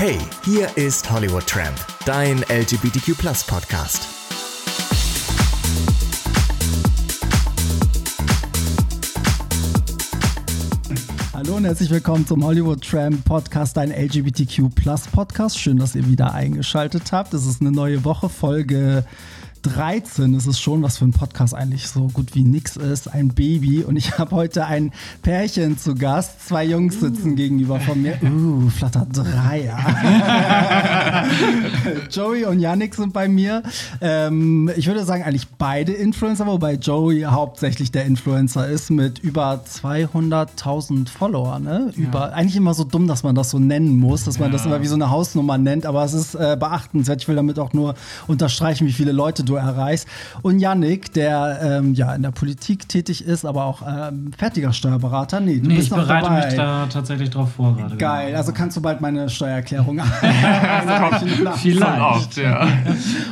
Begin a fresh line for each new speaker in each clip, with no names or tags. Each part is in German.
Hey, hier ist Hollywood Tramp, dein LGBTQ Podcast.
Hallo und herzlich willkommen zum Hollywood Tramp Podcast, dein LGBTQ Podcast. Schön, dass ihr wieder eingeschaltet habt. Es ist eine neue Woche, Folge 13 ist es schon, was für ein Podcast eigentlich so gut wie nix ist, ein Baby. Und ich habe heute ein Pärchen zu Gast. Zwei Jungs sitzen gegenüber von mir. Uh, flatter Dreier. Joey und Yannick sind bei mir. Ähm, ich würde sagen, eigentlich beide Influencer, wobei Joey hauptsächlich der Influencer ist mit über 200.000 Follower. Ne? Über, ja. Eigentlich immer so dumm, dass man das so nennen muss, dass man ja. das immer wie so eine Hausnummer nennt, aber es ist äh, beachtenswert. Ich will damit auch nur unterstreichen, wie viele Leute du erreichst. Und Yannick, der ähm, ja in der Politik tätig ist, aber auch ähm, fertiger Steuerberater.
Nee, du nee, bist ich noch bereite dabei. mich da tatsächlich drauf vor gerade.
Geil, genau. also kannst du bald meine Steuererklärung
Vielleicht. Oft, ja.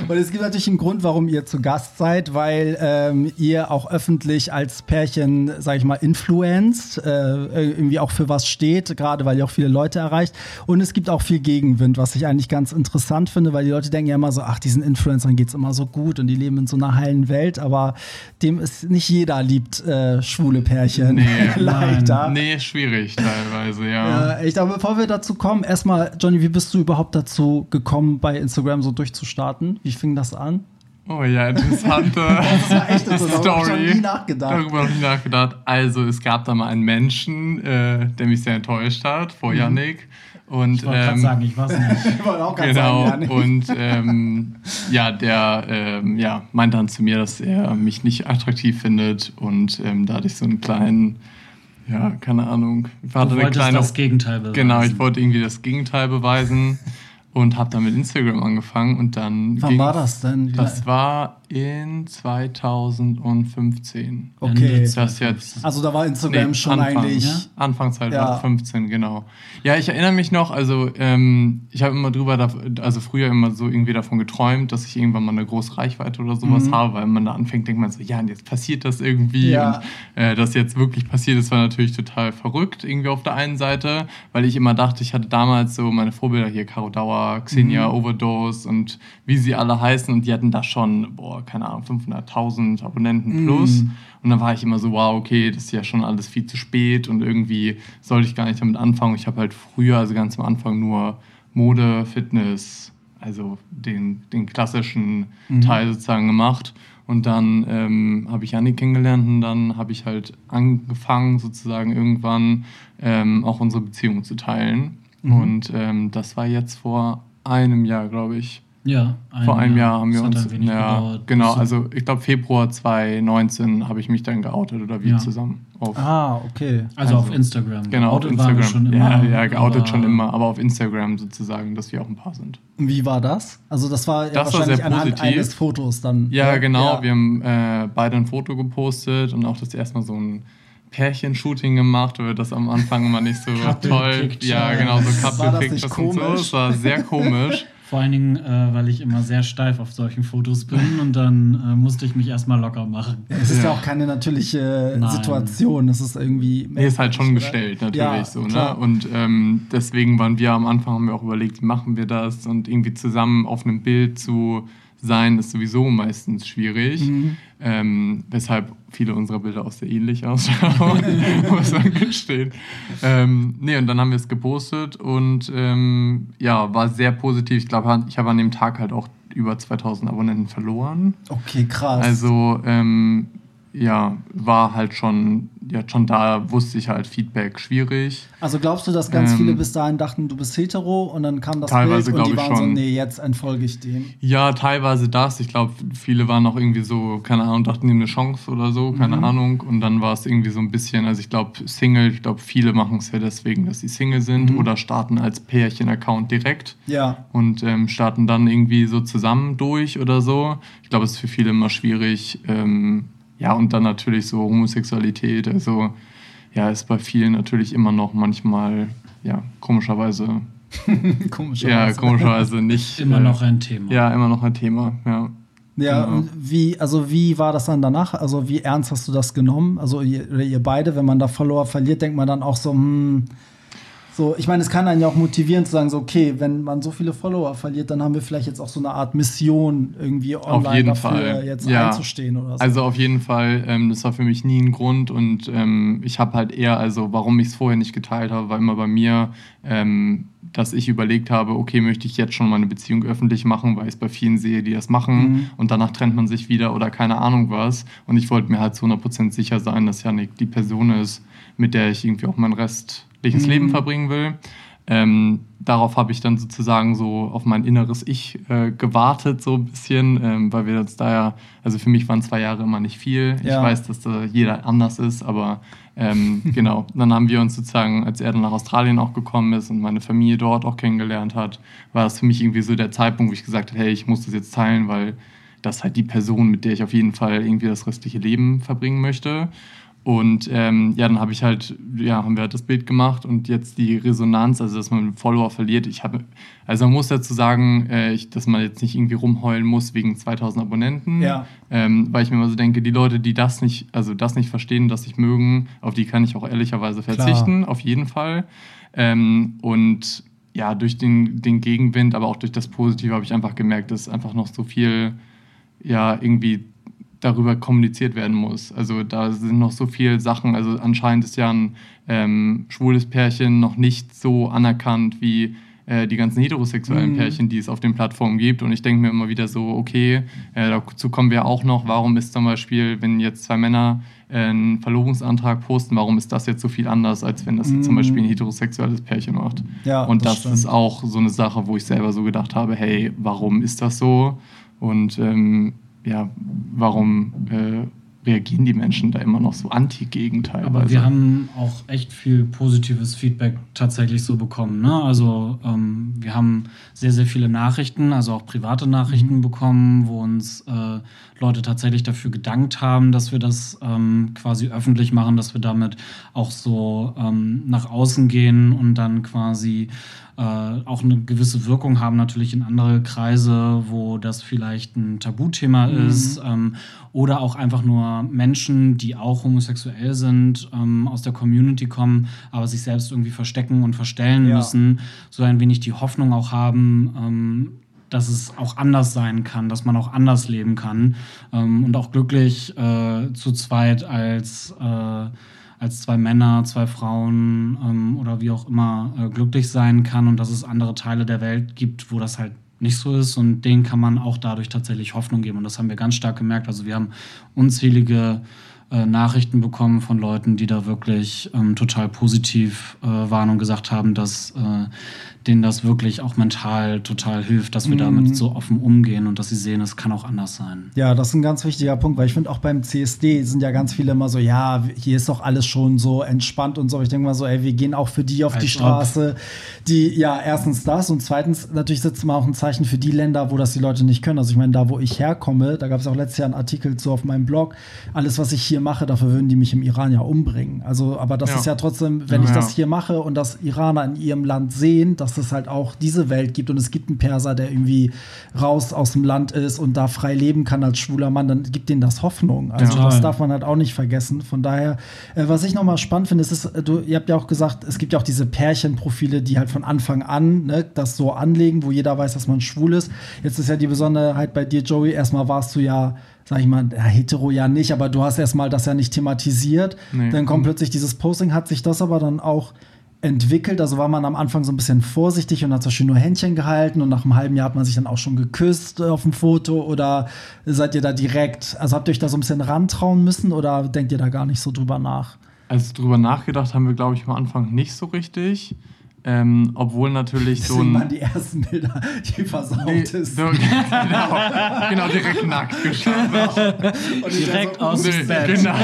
Und es gibt natürlich einen Grund, warum ihr zu Gast seid, weil ähm, ihr auch öffentlich als Pärchen, sag ich mal, influenzt, äh, irgendwie auch für was steht, gerade weil ihr auch viele Leute erreicht. Und es gibt auch viel Gegenwind, was ich eigentlich ganz interessant finde, weil die Leute denken ja immer so, ach, diesen Influencern geht es immer so gut gut und die leben in so einer heilen Welt, aber dem ist nicht jeder liebt äh, schwule Pärchen.
Nee, leider. Nee, schwierig teilweise, ja.
ja. Ich glaube, bevor wir dazu kommen, erstmal, Johnny, wie bist du überhaupt dazu gekommen, bei Instagram so durchzustarten? Wie fing das an?
Oh ja, interessante
das war echt interessant. Story. Darüber nie nachgedacht.
Darüber noch nie nachgedacht. Also es gab da mal einen Menschen, äh, der mich sehr enttäuscht hat, vor mhm. Yannick. Und,
ich wollte ähm, gerade sagen, ich weiß nicht. ich wollte
auch genau, sagen, ja, und ähm, ja, der ähm, ja, meinte dann zu mir, dass er mich nicht attraktiv findet und ähm, da hatte ich so einen kleinen, ja, keine Ahnung.
Ich du wolltest kleine, das Gegenteil beweisen.
Genau, ich wollte irgendwie das Gegenteil beweisen und habe dann mit Instagram angefangen und dann.
Wann war das denn?
Das war in 2015.
Okay.
Das jetzt,
also da war Instagram nee, schon
Anfang,
eigentlich. Ja?
Anfang 2015, ja. genau. Ja, ich erinnere mich noch, also ähm, ich habe immer drüber, also früher immer so irgendwie davon geträumt, dass ich irgendwann mal eine große Reichweite oder sowas mhm. habe, weil man da anfängt, denkt man so, ja, und jetzt passiert das irgendwie. Ja. Und äh, das jetzt wirklich passiert ist, war natürlich total verrückt, irgendwie auf der einen Seite, weil ich immer dachte, ich hatte damals so meine Vorbilder hier, Caro Dauer, Xenia, mhm. Overdose und wie sie alle heißen und die hatten da schon, boah, keine Ahnung, 500.000 Abonnenten plus. Mm. Und dann war ich immer so, wow, okay, das ist ja schon alles viel zu spät und irgendwie sollte ich gar nicht damit anfangen. Ich habe halt früher, also ganz am Anfang, nur Mode, Fitness, also den, den klassischen mm. Teil sozusagen gemacht. Und dann ähm, habe ich Anni kennengelernt und dann habe ich halt angefangen, sozusagen irgendwann ähm, auch unsere Beziehung zu teilen. Mhm. Und ähm, das war jetzt vor einem Jahr, glaube ich.
Ja,
ein vor einem Jahr, Jahr haben wir uns. Ein ja, gedauert, genau, also ich glaube Februar 2019 habe ich mich dann geoutet oder wir ja. zusammen.
Auf, ah, okay.
Also, also auf Instagram.
Genau, auf Instagram. Schon immer, ja, ja, geoutet schon immer, aber auf Instagram sozusagen, dass wir auch ein Paar sind.
Wie war das? Also das war ja das wahrscheinlich war sehr positiv. eines Fotos dann.
Ja, ja genau. Ja. Wir haben äh, beide ein Foto gepostet und auch das erstmal so ein Pärchenshooting gemacht, weil das am Anfang immer nicht so toll. Ja, genau, so Couple Pictures und so. Das war sehr komisch.
Vor allen Dingen, äh, weil ich immer sehr steif auf solchen Fotos bin und dann äh, musste ich mich erstmal locker machen.
Ja, es ist ja. ja auch keine natürliche Nein. Situation. Es ist irgendwie.
Nee, ist halt schon gestellt, natürlich ja, so. Ne? Und ähm, deswegen waren wir am Anfang, haben wir auch überlegt, wie machen wir das und irgendwie zusammen auf einem Bild zu sein ist sowieso meistens schwierig, mhm. Ähm, weshalb viele unserer Bilder auch sehr ähnlich ausschauen, muss man gestehen. Ähm, nee, und dann haben wir es gepostet und ähm, ja, war sehr positiv. Ich glaube, ich habe an dem Tag halt auch über 2000 Abonnenten verloren.
Okay, krass.
Also ähm, ja, war halt schon, ja, schon da wusste ich halt Feedback schwierig.
Also glaubst du, dass ganz ähm, viele bis dahin dachten, du bist hetero und dann kam das
teilweise
Bild und die
waren
schon. so, nee, jetzt entfolge ich dem?
Ja, teilweise das. Ich glaube, viele waren auch irgendwie so, keine Ahnung, dachten, nehmen eine Chance oder so, keine mhm. Ahnung. Und dann war es irgendwie so ein bisschen, also ich glaube, Single, ich glaube, viele machen es ja deswegen, dass sie Single sind mhm. oder starten als Pärchen-Account direkt.
Ja.
Und ähm, starten dann irgendwie so zusammen durch oder so. Ich glaube, es ist für viele immer schwierig, ähm, ja, und dann natürlich so Homosexualität, also ja, ist bei vielen natürlich immer noch manchmal, ja, komischerweise.
komischerweise.
Ja, komischerweise nicht.
immer äh, noch ein Thema.
Ja, immer noch ein Thema, ja.
Ja, genau. und wie, also wie war das dann danach? Also wie ernst hast du das genommen? Also ihr, ihr beide, wenn man da Follower verliert, denkt man dann auch so, hm, So, ich meine, es kann einen ja auch motivieren zu sagen, so, okay, wenn man so viele Follower verliert, dann haben wir vielleicht jetzt auch so eine Art Mission irgendwie online
auf jeden
dafür
Fall.
jetzt
ja.
einzustehen oder so.
Also auf jeden Fall, ähm, das war für mich nie ein Grund und ähm, ich habe halt eher, also warum ich es vorher nicht geteilt habe, war immer bei mir, ähm, dass ich überlegt habe, okay, möchte ich jetzt schon meine Beziehung öffentlich machen, weil ich es bei vielen sehe, die das machen
Mhm.
und danach trennt man sich wieder oder keine Ahnung was. Und ich wollte mir halt zu 100% sicher sein, dass Janik die Person ist, mit der ich irgendwie auch mein restliches
Mhm.
Leben verbringen will. Ähm, darauf habe ich dann sozusagen so auf mein inneres Ich äh, gewartet, so ein bisschen, ähm, weil wir uns da ja, also für mich waren zwei Jahre immer nicht viel.
Ja.
Ich weiß, dass da jeder anders ist, aber ähm, genau. Dann haben wir uns sozusagen, als er dann nach Australien auch gekommen ist und meine Familie dort auch kennengelernt hat, war das für mich irgendwie so der Zeitpunkt, wo ich gesagt habe, hey, ich muss das jetzt teilen, weil das halt die Person, mit der ich auf jeden Fall irgendwie das restliche Leben verbringen möchte. Und ähm, ja, dann habe ich halt, ja, haben wir halt das Bild gemacht und jetzt die Resonanz, also dass man einen Follower verliert. Ich habe, also man muss dazu sagen, äh, ich, dass man jetzt nicht irgendwie rumheulen muss wegen 2000 Abonnenten,
Ja.
ähm, weil ich mir immer so denke, die Leute, die das nicht, also das nicht verstehen, das nicht mögen, auf die kann ich auch ehrlicherweise verzichten, auf jeden Fall. Ähm, und ja, durch den, den Gegenwind, aber auch durch das Positive habe ich einfach gemerkt, dass einfach noch so viel, ja, irgendwie darüber kommuniziert werden muss. Also da sind noch so viele Sachen. Also anscheinend ist ja ein ähm, schwules Pärchen noch nicht so anerkannt wie äh, die ganzen heterosexuellen
Mhm.
Pärchen, die es auf den Plattformen gibt. Und ich denke mir immer wieder so, okay, äh, dazu kommen wir auch noch. Warum ist zum Beispiel, wenn jetzt zwei Männer äh, einen Verlobungsantrag posten, warum ist das jetzt so viel anders, als wenn das jetzt zum
Mhm.
Beispiel ein heterosexuelles Pärchen macht?
Ja,
Und
das
das, ist auch so eine Sache, wo ich selber so gedacht habe, hey, warum ist das so? Und ähm, ja, warum äh, reagieren die Menschen da immer noch so anti-gegen teilweise?
Aber wir haben auch echt viel positives Feedback tatsächlich so bekommen. Ne? Also ähm, wir haben sehr, sehr viele Nachrichten, also auch private Nachrichten bekommen, wo uns äh, Leute tatsächlich dafür gedankt haben, dass wir das ähm, quasi öffentlich machen, dass wir damit auch so ähm, nach außen gehen und dann quasi äh, auch eine gewisse Wirkung haben, natürlich in andere Kreise, wo das vielleicht ein Tabuthema ist. Ähm, oder auch einfach nur Menschen, die auch homosexuell sind, ähm, aus der Community kommen, aber sich selbst irgendwie verstecken und verstellen
Ja.
müssen, so ein wenig die Hoffnung auch haben, ähm, dass es auch anders sein kann, dass man auch anders leben kann ähm, und auch glücklich äh, zu zweit als, äh, als zwei Männer, zwei Frauen ähm, oder wie auch immer äh, glücklich sein kann und dass es andere Teile der Welt gibt, wo das halt nicht so ist und denen kann man auch dadurch tatsächlich Hoffnung geben und das haben wir ganz stark gemerkt. Also wir haben unzählige äh, Nachrichten bekommen von Leuten, die da wirklich ähm, total positiv äh, waren und gesagt haben, dass äh, denen das wirklich auch mental total hilft, dass wir
Mhm.
damit so offen umgehen und dass sie sehen, es kann auch anders sein.
Ja, das ist ein ganz wichtiger Punkt, weil ich finde auch beim CSD sind ja ganz viele immer so, ja, hier ist doch alles schon so entspannt und so. Aber Ich denke mal so, ey, wir gehen auch für die auf
Als
die
ob.
Straße, die, ja, erstens das und zweitens natürlich setzt man auch ein Zeichen für die Länder, wo das die Leute nicht können. Also ich meine, da, wo ich herkomme, da gab es auch letztes Jahr einen Artikel zu auf meinem Blog, alles, was ich hier mache, dafür würden die mich im Iran ja umbringen. Also, aber das
Ja.
ist ja trotzdem, wenn ich
Ja.
das hier mache und das Iraner in ihrem Land sehen, dass es halt auch diese Welt gibt und es gibt einen Perser, der irgendwie raus aus dem Land ist und da frei leben kann als schwuler Mann, dann gibt denen das Hoffnung. Also
Total.
das darf man halt auch nicht vergessen. Von daher, äh, was ich nochmal spannend finde, ist, ist äh, du, ihr habt ja auch gesagt, es gibt ja auch diese Pärchenprofile, die halt von Anfang an ne, das so anlegen, wo jeder weiß, dass man schwul ist. Jetzt ist ja die Besonderheit bei dir, Joey, erstmal warst du ja sag ich mal, ja, hetero ja nicht, aber du hast erstmal das ja nicht thematisiert.
Nee.
Dann kommt plötzlich dieses Posting, hat sich das aber dann auch entwickelt. Also war man am Anfang so ein bisschen vorsichtig und hat zum Beispiel nur Händchen gehalten und nach einem halben Jahr hat man sich dann auch schon geküsst auf dem Foto oder seid ihr da direkt, also habt ihr euch da so ein bisschen rantrauen müssen oder denkt ihr da gar nicht so drüber nach?
Also drüber nachgedacht haben wir, glaube ich, am Anfang nicht so richtig. Ähm, obwohl natürlich so
Deswegen
ein.
waren die ersten Bilder die versaut
Nee,
ist.
so, genau, genau, direkt nackt geschaut.
Direkt aus dem Bett.
Genau.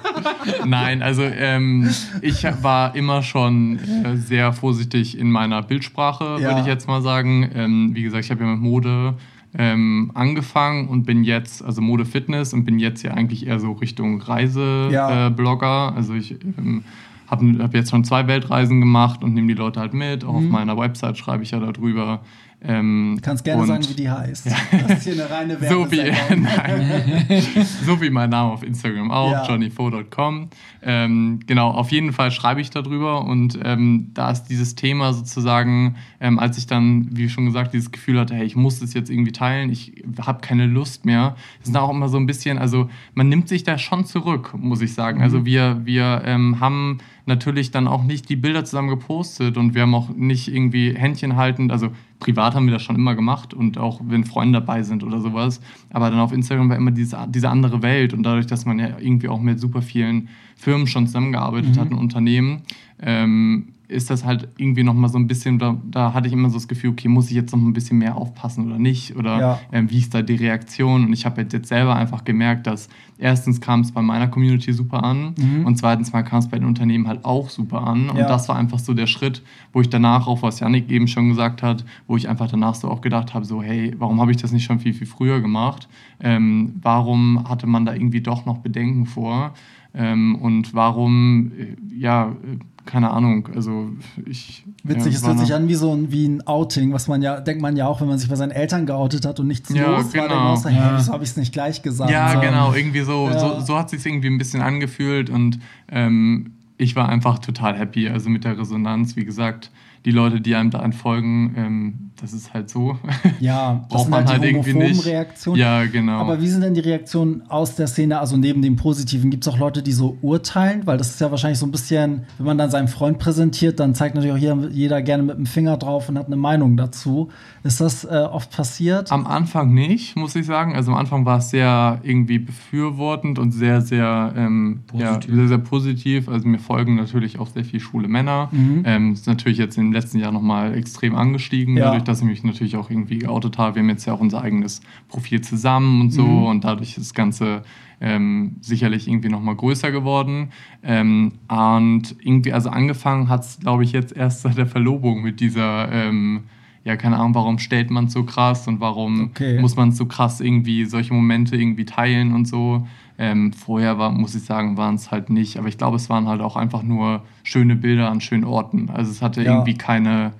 Nein, also ähm, ich war immer schon äh, sehr vorsichtig in meiner Bildsprache,
Ja.
würde ich jetzt mal sagen. Ähm, wie gesagt, ich habe ja mit Mode ähm, angefangen und bin jetzt, also Mode Fitness und bin jetzt ja eigentlich eher so Richtung
Ja.
Reiseblogger. Äh, Blogger. also ich ähm, habe hab jetzt schon zwei Weltreisen gemacht und nehme die Leute halt mit. Auch auf
Mhm.
meiner Website schreibe ich ja darüber. Ähm,
kannst gerne sagen, wie die heißt. Das ist hier eine reine
so wie, so wie mein Name auf Instagram auch,
Ja.
johnnyfo.com. Ähm, genau, auf jeden Fall schreibe ich darüber und ähm, da ist dieses Thema sozusagen, ähm, als ich dann, wie schon gesagt, dieses Gefühl hatte, hey, ich muss das jetzt irgendwie teilen, ich habe keine Lust mehr, ist auch immer so ein bisschen, also man nimmt sich da schon zurück, muss ich sagen. Also wir, wir ähm, haben natürlich dann auch nicht die Bilder zusammen gepostet und wir haben auch nicht irgendwie Händchen haltend, also privat haben wir das schon immer gemacht und auch wenn Freunde dabei sind oder sowas, aber dann auf Instagram war immer diese, diese andere Welt und dadurch, dass man ja irgendwie auch mit super vielen Firmen schon zusammengearbeitet hat und Unternehmen, ähm, ist das halt irgendwie nochmal so ein bisschen, da, da hatte ich immer so das Gefühl, okay, muss ich jetzt noch ein bisschen mehr aufpassen oder nicht? Oder
Ja.
ähm, wie ist da die Reaktion? Und ich habe jetzt selber einfach gemerkt, dass erstens kam es bei meiner Community super an und zweitens mal kam es bei den Unternehmen halt auch super an. Und
Ja.
das war einfach so der Schritt, wo ich danach auch, was Yannick eben schon gesagt hat, wo ich einfach danach so auch gedacht habe, so hey, warum habe ich das nicht schon viel, viel früher gemacht? Ähm, warum hatte man da irgendwie doch noch Bedenken vor? Ähm, und warum, äh, ja, äh, keine Ahnung, also ich...
Witzig,
ja,
es
war
hört sich an wie so ein, wie ein Outing, was man ja, denkt man ja auch, wenn man sich bei seinen Eltern geoutet hat und nichts
Ja,
los war,
genau.
denkt man auch so, hey,
Ja.
wieso habe ich es nicht gleich gesagt?
Ja,
So.
genau, irgendwie so,
Ja.
so, so hat sich irgendwie ein bisschen angefühlt und ähm, ich war einfach total happy, also mit der Resonanz, wie gesagt, die Leute, die einem da entfolgen, ähm, das ist halt so.
Ja, das
Braucht man
halt
halt
die
irgendwie nicht.
Reaktionen.
Ja, genau.
Aber wie sind denn die Reaktionen aus der Szene, also neben dem Positiven? Gibt es auch Leute, die so urteilen? Weil das ist ja wahrscheinlich so ein bisschen, wenn man dann seinen Freund präsentiert, dann zeigt natürlich auch jeder, jeder gerne mit dem Finger drauf und hat eine Meinung dazu. Ist das äh, oft passiert?
Am Anfang nicht, muss ich sagen. Also am Anfang war es sehr irgendwie befürwortend und sehr, sehr, ähm, ja,
Positiv.
sehr, sehr positiv. Also mir folgen natürlich auch sehr viele schwule Männer.
Mhm.
Ähm, ist natürlich jetzt im letzten Jahr nochmal extrem angestiegen,
Ja.
dadurch, dass ich mich natürlich auch irgendwie geoutet habe. Wir haben jetzt ja auch unser eigenes Profil zusammen und so
Mhm.
und dadurch ist das Ganze ähm, sicherlich irgendwie nochmal größer geworden. Ähm, und irgendwie, also angefangen hat es, glaube ich, jetzt erst seit der Verlobung mit dieser, ähm, ja, keine Ahnung, warum stellt man es so krass und warum
Okay.
muss man so krass irgendwie solche Momente irgendwie teilen und so. Ähm, vorher war, muss ich sagen, waren es halt nicht. Aber ich glaube, es waren halt auch einfach nur schöne Bilder an schönen Orten. Also es hatte
Ja.
irgendwie keine,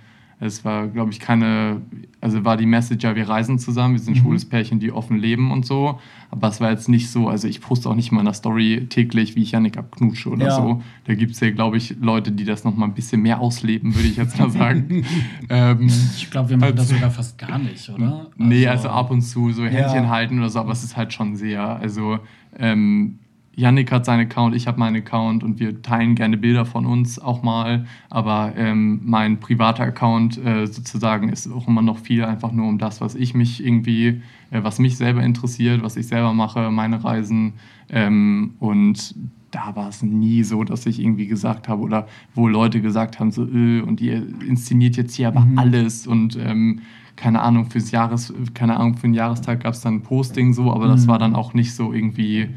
es war, glaube ich, keine, also war die Message, ja, wir reisen zusammen, wir sind
Mhm.
ein schwules Pärchen, die offen leben und so. Aber es war jetzt nicht so, also ich poste auch nicht in meiner Story täglich, wie ich Janik abknutsche oder
Ja.
so. Da gibt es ja, glaube ich, Leute, die das noch mal ein bisschen mehr ausleben, würde ich jetzt mal sagen. ähm,
Ich glaube, wir machen das
Also-
sogar fast gar nicht, oder?
Nee, also ab und zu so Händchen
Ja.
halten oder so, aber es ist halt schon sehr. Also, ähm, Yannick hat seinen Account, ich habe meinen Account und wir teilen gerne Bilder von uns auch mal. Aber ähm, mein privater Account äh, sozusagen ist auch immer noch viel einfach nur um das, was ich mich irgendwie, äh, was mich selber interessiert, was ich selber mache, meine Reisen. Ähm, und da war es nie so, dass ich irgendwie gesagt habe oder wo Leute gesagt haben, so, äh, und ihr inszeniert jetzt hier aber alles und ähm, keine Ahnung, fürs Jahres, keine Ahnung, für den Jahrestag gab es dann ein Posting so, aber das war dann auch nicht so irgendwie,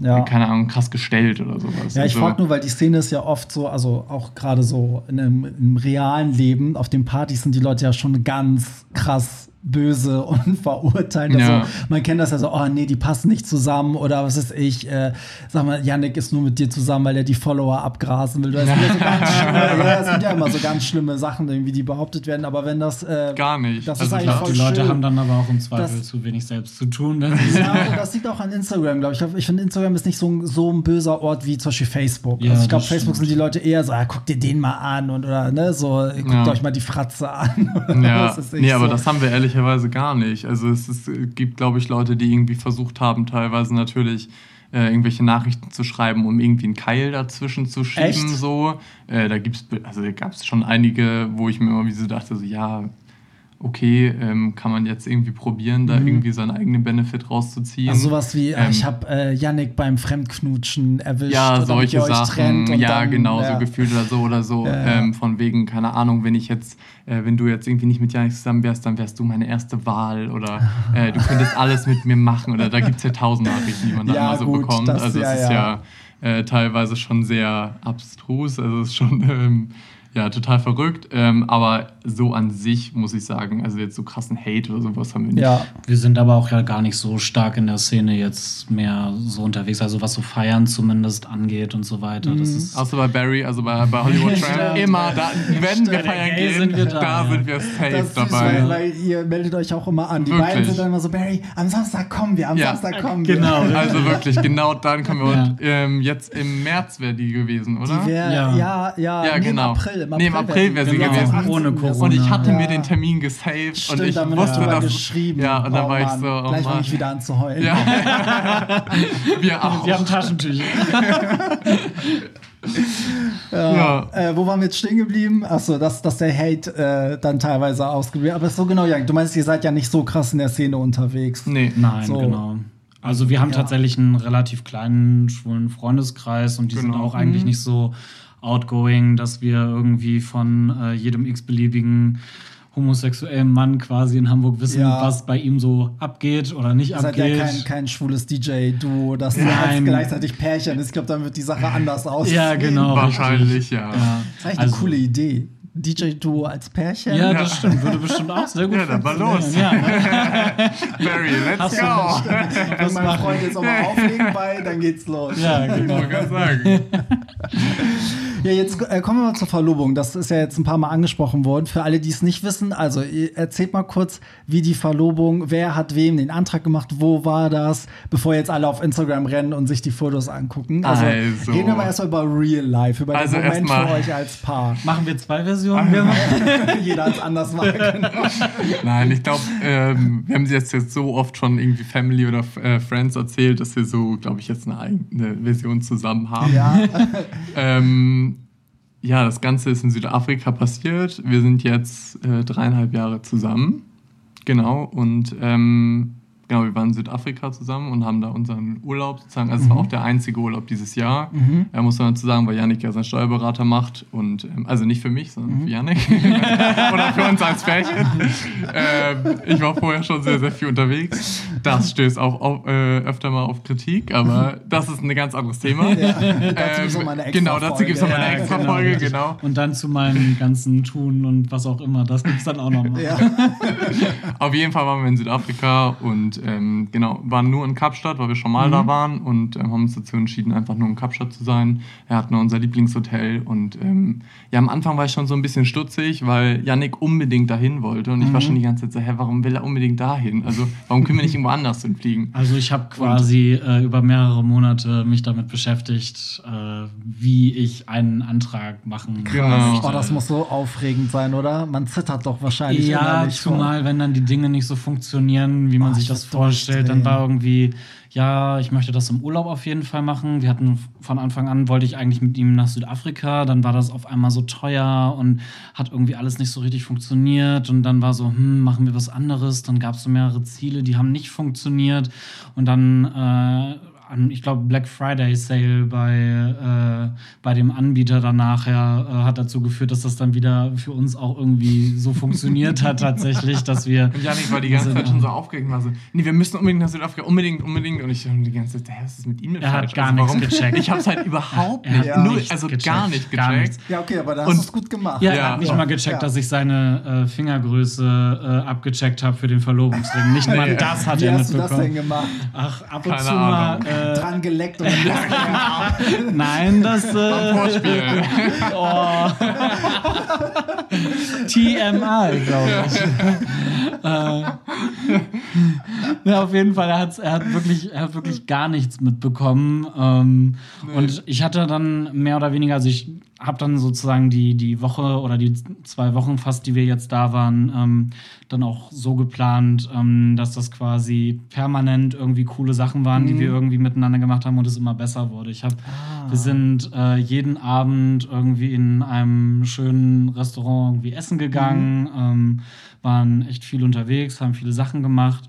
Ja.
keine Ahnung, krass gestellt oder sowas.
Ja, ich
Also,
frage nur, weil die Szene ist ja oft so, also auch gerade so in einem, im realen Leben, auf den Partys sind die Leute ja schon ganz krass böse und verurteilt. Also,
Ja.
Man kennt das ja so, oh nee, die passen nicht zusammen oder was ist ich, äh, sag mal, Yannick ist nur mit dir zusammen, weil er die Follower abgrasen will. Das sind ja so ganz schlimme, ja, es sind ja immer so ganz schlimme Sachen, irgendwie, die behauptet werden, aber wenn das äh,
Gar nicht.
Das
Also
ist
Ich
eigentlich
glaube,
voll
die Leute
schön.
haben dann aber auch im Zweifel
Das-
zu wenig selbst zu tun.
Ja, das liegt auch an Instagram, glaube ich. Ich finde, Instagram ist nicht so ein, so ein böser Ort wie zum Beispiel Facebook.
Ja,
also ich glaube,
das
Facebook sind die Leute eher so, ah, guck dir den mal an und oder ne, so, guckt
Ja.
euch mal die Fratze an.
Ja,
Das
nee, aber
so.
das haben wir ehrlicherweise gar nicht. Also es ist, äh, gibt, glaube ich, Leute, die irgendwie versucht haben, teilweise natürlich äh, irgendwelche Nachrichten zu schreiben, um irgendwie einen Keil dazwischen zu schieben.
Echt?
So. Äh, da gibt's, also da gab es schon einige, wo ich mir immer wie so dachte, so ja, okay, ähm, kann man jetzt irgendwie probieren, da irgendwie seinen eigenen Benefit rauszuziehen.
Mhm. Also sowas wie, äh,
Ähm,
ich habe äh, Yannick beim Fremdknutschen erwischt.
Ja, solche Sachen. ja,
dann,
genau,
ja.
so gefühlt oder so oder so.
Ja.
Ähm, von wegen, keine Ahnung, wenn ich jetzt, äh, wenn du jetzt irgendwie nicht mit Janik zusammen wärst, dann wärst du meine erste Wahl oder äh, du könntest alles mit mir machen oder da gibt es ja tausend Nachrichten, die man da
Ja,
immer so
gut,
bekommt.
das-
also es ist
ja.
ja, äh, teilweise schon sehr abstrus. Also es ist schon, ähm, Ja, total verrückt. Ähm, aber so an sich muss ich sagen, also jetzt so krassen Hate oder sowas haben wir nicht.
Ja.
Wir sind aber auch ja gar nicht so stark in der Szene jetzt mehr so unterwegs, also was so Feiern zumindest angeht und so weiter. Das ist
Außer bei Barry, also bei, bei Hollywood Tramp, immer da, wenn wir feiern gehen,
sind wir
da,
da, ja.
sind wir safe
Das ist
dabei.
weil, weil ihr meldet euch auch immer an. Die
Wirklich.
beiden sind dann immer so, Barry, am Samstag kommen wir, am
Ja.
Samstag kommen wir.
Genau.
Also wirklich, genau dann kommen wir.
Ja.
Und, ähm, jetzt im März wäre die gewesen, oder?
Die wär, ja,
Ja.
ja,
Ja,
nee,
genau.
Im April, im
Nee, im April wär sie
die.
gewesen.
Am 18.
Ohne. Corona.
und ich hatte
Ja.
mir den Termin gesaved
Stimmt,
und ich wusste, dass
geschrieben.
Ja, und dann
oh,
war ich
Mann.
so, oh
Gleich fange ich wieder an zu heulen.
Ja. wir auch.
wir haben Taschentücher.
Ja.
Äh, wo waren wir jetzt stehen geblieben? Achso, dass, dass der Hate äh, dann teilweise ausgeblieben Aber so genau, Jan, du meinst, ihr seid ja nicht so krass in der Szene unterwegs.
nee.
Nein,
So.
genau. Also wir haben
Ja.
tatsächlich einen relativ kleinen schwulen Freundeskreis und die sind
Genau.
auch eigentlich nicht so outgoing, dass wir irgendwie von äh, jedem x-beliebigen homosexuellen Mann quasi in Hamburg wissen,
Ja.
was bei ihm so abgeht oder nicht
Ihr seid ja
abgeht.
kein, kein schwules DJ-Duo, das gleichzeitig Pärchen ist. Ich glaube, dann wird die Sache anders aussehen.
ja, genau.
Wahrscheinlich, ja.
Ja.
Das ist eigentlich
Also-
eine coole Idee. DJ-Duo als Pärchen.
Ja, das stimmt. Würde bestimmt auch sehr gut
Ja, dann mal los.
Ja,
Barry, let's
Hast
go.
Wenn mein Freund jetzt auch mal auflegen bei, dann geht's los.
ja,
Ich
genau.
wollte gerade sagen.
Ja, jetzt äh, kommen wir mal zur Verlobung. Das ist ja jetzt ein paar Mal angesprochen worden. Für alle, die es nicht wissen, also ihr erzählt mal kurz, wie die Verlobung, wer hat wem den Antrag gemacht, wo war das, bevor jetzt alle auf Instagram rennen und sich die Fotos angucken. Also,
Also.
reden wir mal erstmal über Real Life, über
Also
den Moment für euch als Paar.
Machen wir zwei Versionen? Wir machen-
Jeder hat es anders machen können.
Nein, ich glaube, ähm, wir haben sie jetzt, jetzt so oft schon irgendwie Family oder äh, Friends erzählt, dass wir so, glaube ich, jetzt eine eigene Version zusammen haben.
Ja,
Ähm, ja, das Ganze ist in Südafrika passiert. Wir sind jetzt äh, dreieinhalb Jahre zusammen. Genau. Und ähm, genau, wir waren in Südafrika zusammen und haben da unseren Urlaub sozusagen. Also es war auch der einzige Urlaub dieses Jahr. Er muss man dazu sagen, weil Yannick ja seinen Steuerberater macht. Und ähm, also nicht für mich, sondern für Yannick. Oder für uns als Pärchen. ähm, ich war vorher schon sehr, sehr viel unterwegs. Das stößt auch auf, äh, öfter mal auf Kritik, aber das ist ein ganz anderes Thema.
dazu noch mal eine extra
genau, dazu gibt es noch mal eine
Ja,
extra
genau,
Folge,
richtig.
genau.
Und dann zu meinem ganzen Tun und was auch immer. Das gibt es dann auch nochmal.
ja.
Auf jeden Fall waren wir in Südafrika und ähm, genau, waren nur in Kapstadt, weil wir schon mal da waren und ähm, haben uns dazu entschieden, einfach nur in Kapstadt zu sein. Wir hatten unser Lieblingshotel und ähm, ja, am Anfang war ich schon so ein bisschen stutzig, weil Yannick unbedingt dahin wollte und ich war schon die ganze Zeit so, hä, warum will er unbedingt dahin? Also, warum können wir nicht irgendwo anders hinfliegen?
Also ich habe quasi äh, über mehrere Monate mich damit beschäftigt, äh, wie ich einen Antrag machen
Genau.
möchte.
Oh, das muss so aufregend sein, oder? Man zittert doch wahrscheinlich
ja,
innerlich vor.
zumal wenn dann die Dinge nicht so funktionieren, wie man
Oh,
sich
ich
das vorstellt, dann war irgendwie, ja, ich möchte das im Urlaub auf jeden Fall machen. Wir hatten von Anfang an, wollte ich eigentlich mit ihm nach Südafrika, dann war das auf einmal so teuer und hat irgendwie alles nicht so richtig funktioniert und dann war so, hm, machen wir was anderes. Dann gab es so mehrere Ziele, die haben nicht funktioniert und dann äh, ich glaube, Black Friday Sale bei, äh, bei dem Anbieter dann nachher äh, hat dazu geführt, dass das dann wieder für uns auch irgendwie so funktioniert hat tatsächlich, dass wir
Und Yannick war die ganze Zeit schon so aufgeregt, war so, nee, wir müssen unbedingt nach Südafrika, unbedingt, unbedingt. Und ich dachte die ganze Zeit, was ist mit ihm denn
Er hat
falsch?
gar
Also
nichts
warum-
gecheckt.
Ich hab's halt überhaupt
Er hat
nicht, null,
nichts
also
gecheckt,
gar nicht
gar
gecheckt.
nichts.
Ja, okay, aber da hast du es gut gemacht.
Ja, er
Ja.
hat nicht mal gecheckt,
Ja.
dass ich seine äh, Fingergröße äh, abgecheckt habe für den Verlobungsring. Nicht mal das hat
Wie
er
hast du das denn
mitbekommen.
gemacht?
Ach, ab und
Keine
zu mal. Äh,
Dran geleckt und dann
nein, das. Äh, oh. TMI, glaube ich. äh, ja, auf jeden Fall, er, hat's, er, hat wirklich, er hat wirklich gar nichts mitbekommen. Ähm, Und ich hatte dann mehr oder weniger, also ich habe dann sozusagen die, die Woche oder die zwei Wochen fast, die wir jetzt da waren, ähm, dann auch so geplant, ähm, dass das quasi permanent irgendwie coole Sachen waren, die wir irgendwie miteinander gemacht haben und es immer besser wurde. Ich habe, wir sind äh, jeden Abend irgendwie in einem schönen Restaurant irgendwie essen gegangen, ähm, waren echt viel unterwegs, haben viele Sachen gemacht.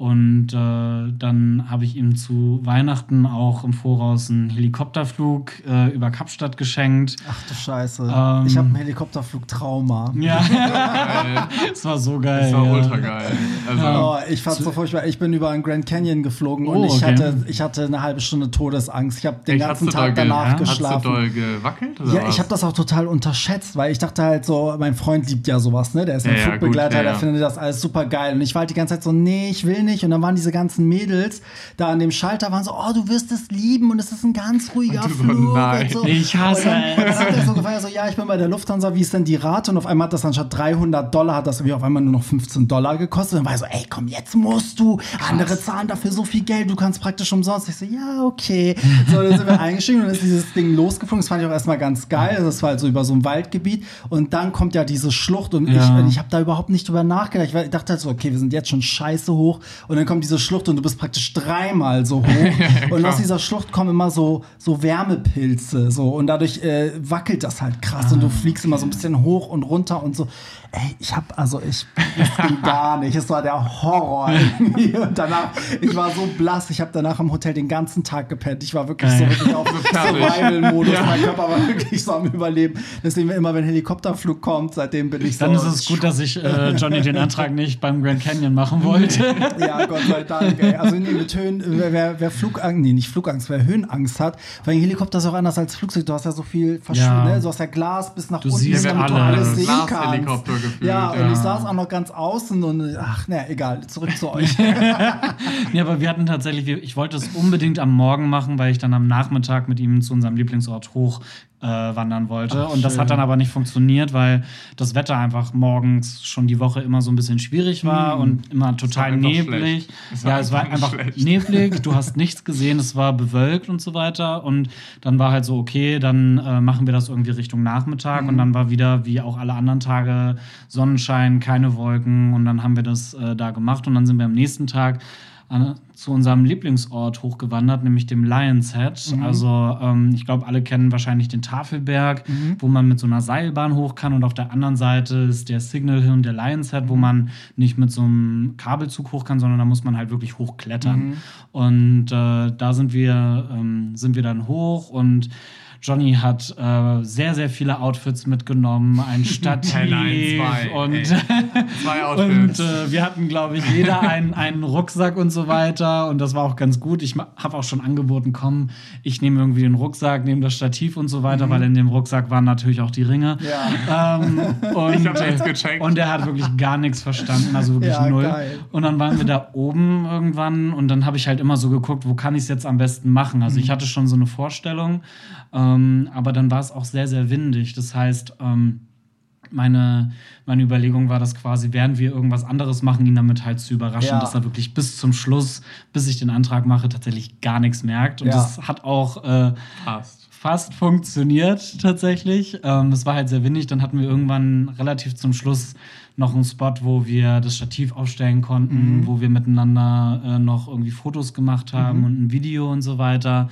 Und äh, dann habe ich ihm zu Weihnachten auch im Voraus einen Helikopterflug äh, über Kapstadt geschenkt.
Ach du Scheiße.
Ähm.
ich habe einen Helikopterflug-Trauma.
Ja,
Geil.
es war so geil.
Das war
ja.
ultra geil. Also,
Oh, ich fand's so furchtbar. Ich bin über einen Grand Canyon geflogen und
Oh,
ich,
okay.
hatte, ich hatte eine halbe Stunde Todesangst. Ich habe den
echt,
ganzen Tag danach
ja?
Hast du
geschlafen.
doll gewackelt? Oder
Ja,
was?
ich habe das auch total unterschätzt, weil ich dachte halt so, mein Freund liebt ja sowas, ne? Der ist mein
Ja, ja,
Flugbegleiter,
gut, ja,
der findet das alles super geil. Und ich war halt die ganze Zeit so, nee, ich will nicht. Und dann waren diese ganzen Mädels da an dem Schalter, waren so, oh, du wirst es lieben und es ist ein ganz ruhiger
Und so,
Flug.
nein.
Und so.
Ich hasse
und dann,
es.
und dann hat er so gefragt, so, ja, ich bin bei der Lufthansa, wie ist denn die Rate? Und auf einmal hat das anstatt 300 Dollar, hat das irgendwie auf einmal nur noch 15 Dollar gekostet. Und dann war ich so, ey, komm, jetzt musst du. Andere zahlen dafür so viel Geld, du kannst praktisch umsonst. Ich so, ja, okay. So, dann sind wir eingestiegen und dann ist dieses Ding losgeflogen. Das fand ich auch erstmal ganz geil. Also, Das war halt so über so ein Waldgebiet. Und dann kommt ja diese Schlucht und
Ja.
ich, ich habe da überhaupt nicht drüber nachgedacht. Ich dachte halt so, okay, wir sind jetzt schon scheiße hoch. Und dann kommt diese Schlucht und du bist praktisch dreimal so hoch. und aus dieser Schlucht kommen immer so, so Wärmepilze. So. Und dadurch äh, wackelt das halt krass. Und du fliegst immer so ein bisschen hoch und runter und so. Ey, ich hab, also ich, das ging gar nicht. Es war der Horror irgendwie. Und danach, ich war so blass. Ich habe danach im Hotel den ganzen Tag gepennt. Ich war wirklich so wirklich auf. Survival-Modus.
Ja.
Mein Körper war wirklich so am Überleben. Deswegen immer, wenn Helikopterflug kommt, seitdem bin ich so.
Dann ist es gut, dass ich äh, Johnny den Antrag nicht beim Grand Canyon machen wollte.
Ja, Gott sei Dank, ey. Also nee, mit Höhen, wer, wer, wer Flugangst, nee, nicht Flugangst, wer Höhenangst hat, weil ein Helikopter ist auch anders als Flugzeug. Du hast ja so viel Verschwunden,
Ja.
ne? Du hast ja Glas bis nach
Du
unten,
siehst
damit du
alle.
alles sehen kannst.
Gefühlt,
Ja, und
ja.
ich saß auch noch ganz außen und ach, ne, egal, zurück zu euch.
Ja, aber wir hatten tatsächlich, ich wollte es unbedingt am Morgen machen, weil ich dann am Nachmittag mit ihm zu unserem Lieblingsort hoch äh, wandern wollte. und das
schön.
hat dann aber nicht funktioniert, weil das Wetter einfach morgens schon die Woche immer so ein bisschen schwierig war und immer total neblig.
schlecht. Es war
Ja, es war
einfach schlecht.
neblig, du hast nichts gesehen, es war bewölkt und so weiter. Und dann war halt so, okay, dann äh, machen wir das irgendwie Richtung Nachmittag. Und dann war wieder, wie auch alle anderen Tage, Sonnenschein, keine Wolken. Und dann haben wir das äh, da gemacht. Und dann sind wir am nächsten Tag an, zu unserem Lieblingsort hochgewandert, nämlich dem Lions Head. Also ähm, ich glaube, alle kennen wahrscheinlich den Tafelberg, wo man mit so einer Seilbahn hoch kann und auf der anderen Seite ist der Signal Hill und der Lions Head, wo man nicht mit so einem Kabelzug hoch kann, sondern da muss man halt wirklich hochklettern. Und äh, da sind wir, ähm, sind wir dann hoch und Johnny hat äh, sehr, sehr viele Outfits mitgenommen, ein Stativ
Nein, nein, zwei,
und
ey. Zwei
und
Outfits.
äh, wir hatten, glaube ich, jeder einen, einen Rucksack und so weiter. Und das war auch ganz gut. Ich habe auch schon angeboten, komm, ich nehme irgendwie den Rucksack, nehme das Stativ und so weiter, weil in dem Rucksack waren natürlich auch die Ringe.
Ja.
Ähm, und,
Ich hab nichts
äh,
gecheckt.
und er hat wirklich gar nichts verstanden, also wirklich
Ja,
null.
geil.
Und dann waren wir da oben irgendwann und dann habe ich halt immer so geguckt, wo kann ich es jetzt am besten machen. Also
Mhm.
ich hatte schon so eine Vorstellung, ähm, aber dann war es auch sehr, sehr windig. Das heißt, ähm, meine, meine Überlegung war, dass quasi, während wir irgendwas anderes machen, ihn damit halt zu überraschen,
Ja.
dass er wirklich bis zum Schluss, bis ich den Antrag mache, tatsächlich gar nichts merkt. Und
Ja.
das hat auch äh,
Passt.
fast funktioniert tatsächlich. Ähm, es war halt sehr windig. Dann hatten wir irgendwann relativ zum Schluss noch einen Spot, wo wir das Stativ aufstellen konnten, wo wir miteinander äh, noch irgendwie Fotos gemacht haben und ein Video und so weiter.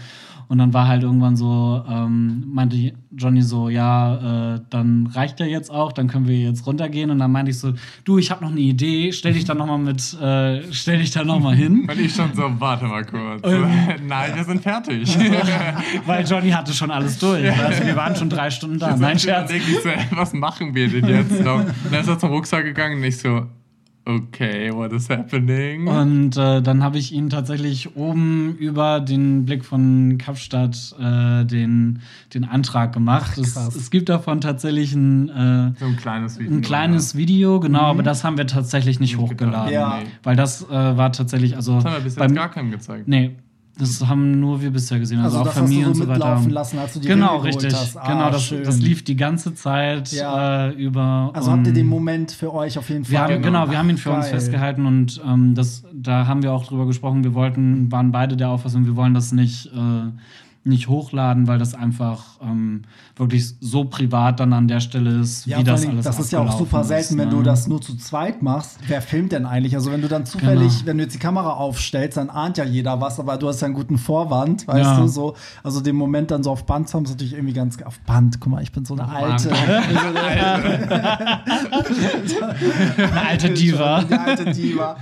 Und dann war halt irgendwann so, ähm, meinte Johnny so, ja, äh, dann reicht ja jetzt auch, dann können wir jetzt runtergehen. Und dann meinte ich so, du, ich habe noch eine Idee, stell dich da noch mal mit, äh, stell dich da noch mal hin.
Und ich schon so, warte mal kurz.
Ähm.
Nein, wir sind fertig.
Weil Johnny hatte schon alles durch. Also wir waren schon drei Stunden da. Nein, Scherz.
Ich so, was machen wir denn jetzt noch? Und dann ist er zum Rucksack gegangen und ich so, okay, what is happening?
Und äh, dann habe ich ihn tatsächlich oben über den Blick von Kapstadt äh, den, den Antrag gemacht. es,
krass.
es gibt davon tatsächlich ein, äh,
so ein kleines Video.
ein kleines Video, genau, aber das haben wir tatsächlich nicht hochgeladen.
Ja.
Weil das äh, war tatsächlich, also.
Das haben wir bis jetzt
beim-
gar keinem gezeigt.
Nee, das haben nur wir bisher gesehen. Also,
Also
auch Familie und so weiter.
mitlaufen lassen, als du die
genau, richtig.
Ah,
genau, das, das lief die ganze Zeit
Ja.
äh, über.
Also habt ihr den Moment für euch auf jeden Fall.
haben, genau, wir haben ihn für uns
Geil.
festgehalten und ähm, das, da haben wir auch drüber gesprochen. Wir wollten, waren beide der Auffassung, wir wollen das nicht, äh, nicht hochladen, weil das einfach ähm, wirklich so privat dann an der Stelle ist,
Ja,
wie das
allem,
alles
das ist ja auch super
abgelaufen
selten,
ist,
wenn
ne?
du das nur zu zweit machst. Wer filmt denn eigentlich? Also wenn du dann zufällig,
Genau.
wenn du jetzt die Kamera aufstellst, dann ahnt ja jeder was, aber du hast ja einen guten Vorwand, weißt
Ja.
du, so. Also den Moment dann so auf Band zu haben, ist natürlich irgendwie ganz, auf Band, guck mal, ich bin so eine alte.
Eine alte Diva.
Die alte Diva.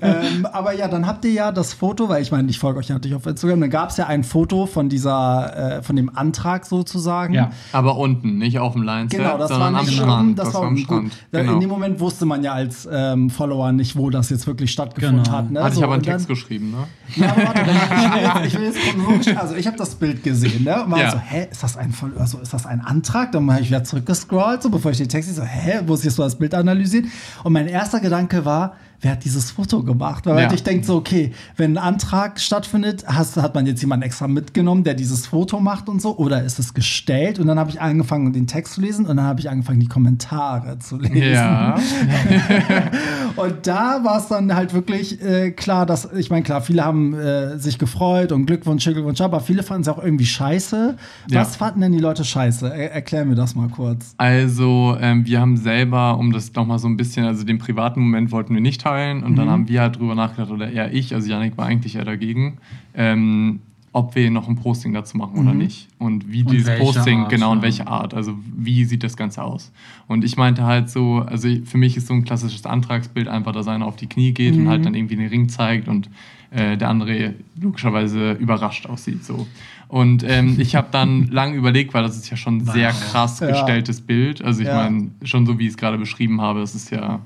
ähm, aber ja, dann habt ihr ja das Foto, weil ich meine, ich folge euch ja natürlich auf Instagram, dann gab es ja ein Foto von dieser, äh, von dem Antrag sozusagen.
Ja.
Aber unten, nicht auf dem Line-Set,
Genau, das war
sondern am
nicht
Strand.
oben, das,
das
war
war am
gut.
Strand. Genau.
In dem Moment wusste man ja als ähm, Follower nicht, wo das jetzt wirklich stattgefunden
Genau.
hat. Ne?
Hatte ich
So,
aber einen
dann-
Text geschrieben, ne?
Ja, aber warte, ich, will jetzt, ich will also ich habe das Bild gesehen, ne? Und war
Ja.
so, hä, ist das ein Voll, also ist das ein Antrag? Dann habe ich wieder zurückgescrollt, so bevor ich den Text so, hä, wo ist jetzt so das Bild analysiert? Und mein erster Gedanke war, wer hat dieses Foto gemacht? Weil
Ja.
ich denke so, okay, wenn ein Antrag stattfindet, hast, hat man jetzt jemanden extra mitgenommen, der dieses Foto macht und so, oder ist es gestellt? Und dann habe ich angefangen, den Text zu lesen und dann habe ich angefangen, die Kommentare zu lesen.
Ja.
Und da war es dann halt wirklich äh, klar, dass, ich meine, klar, viele haben äh, sich gefreut und Glückwunsch, Glückwunsch, aber viele fanden es auch irgendwie scheiße.
Ja.
Was fanden denn die Leute scheiße? Er erklär mir das mal kurz.
Also, ähm, wir haben selber, um das nochmal so ein bisschen, also den privaten Moment wollten wir nicht teilen und
Mhm.
dann haben wir halt drüber nachgedacht, oder eher ich, also Janik war eigentlich eher dagegen, ähm, ob wir noch ein Posting dazu machen oder nicht. Und wie
Und
dieses Posting,
Art,
genau, und welche Art, also wie sieht das Ganze aus. Und ich meinte halt so, also für mich ist so ein klassisches Antragsbild einfach, dass einer auf die Knie geht und halt dann irgendwie den Ring zeigt und äh, der andere logischerweise überrascht aussieht. So. Und ähm, ich habe dann lange überlegt, weil das ist ja schon ein sehr krass
Ja.
gestelltes Bild. Also ich
Ja.
meine, schon so wie ich es gerade beschrieben habe, es ist ja.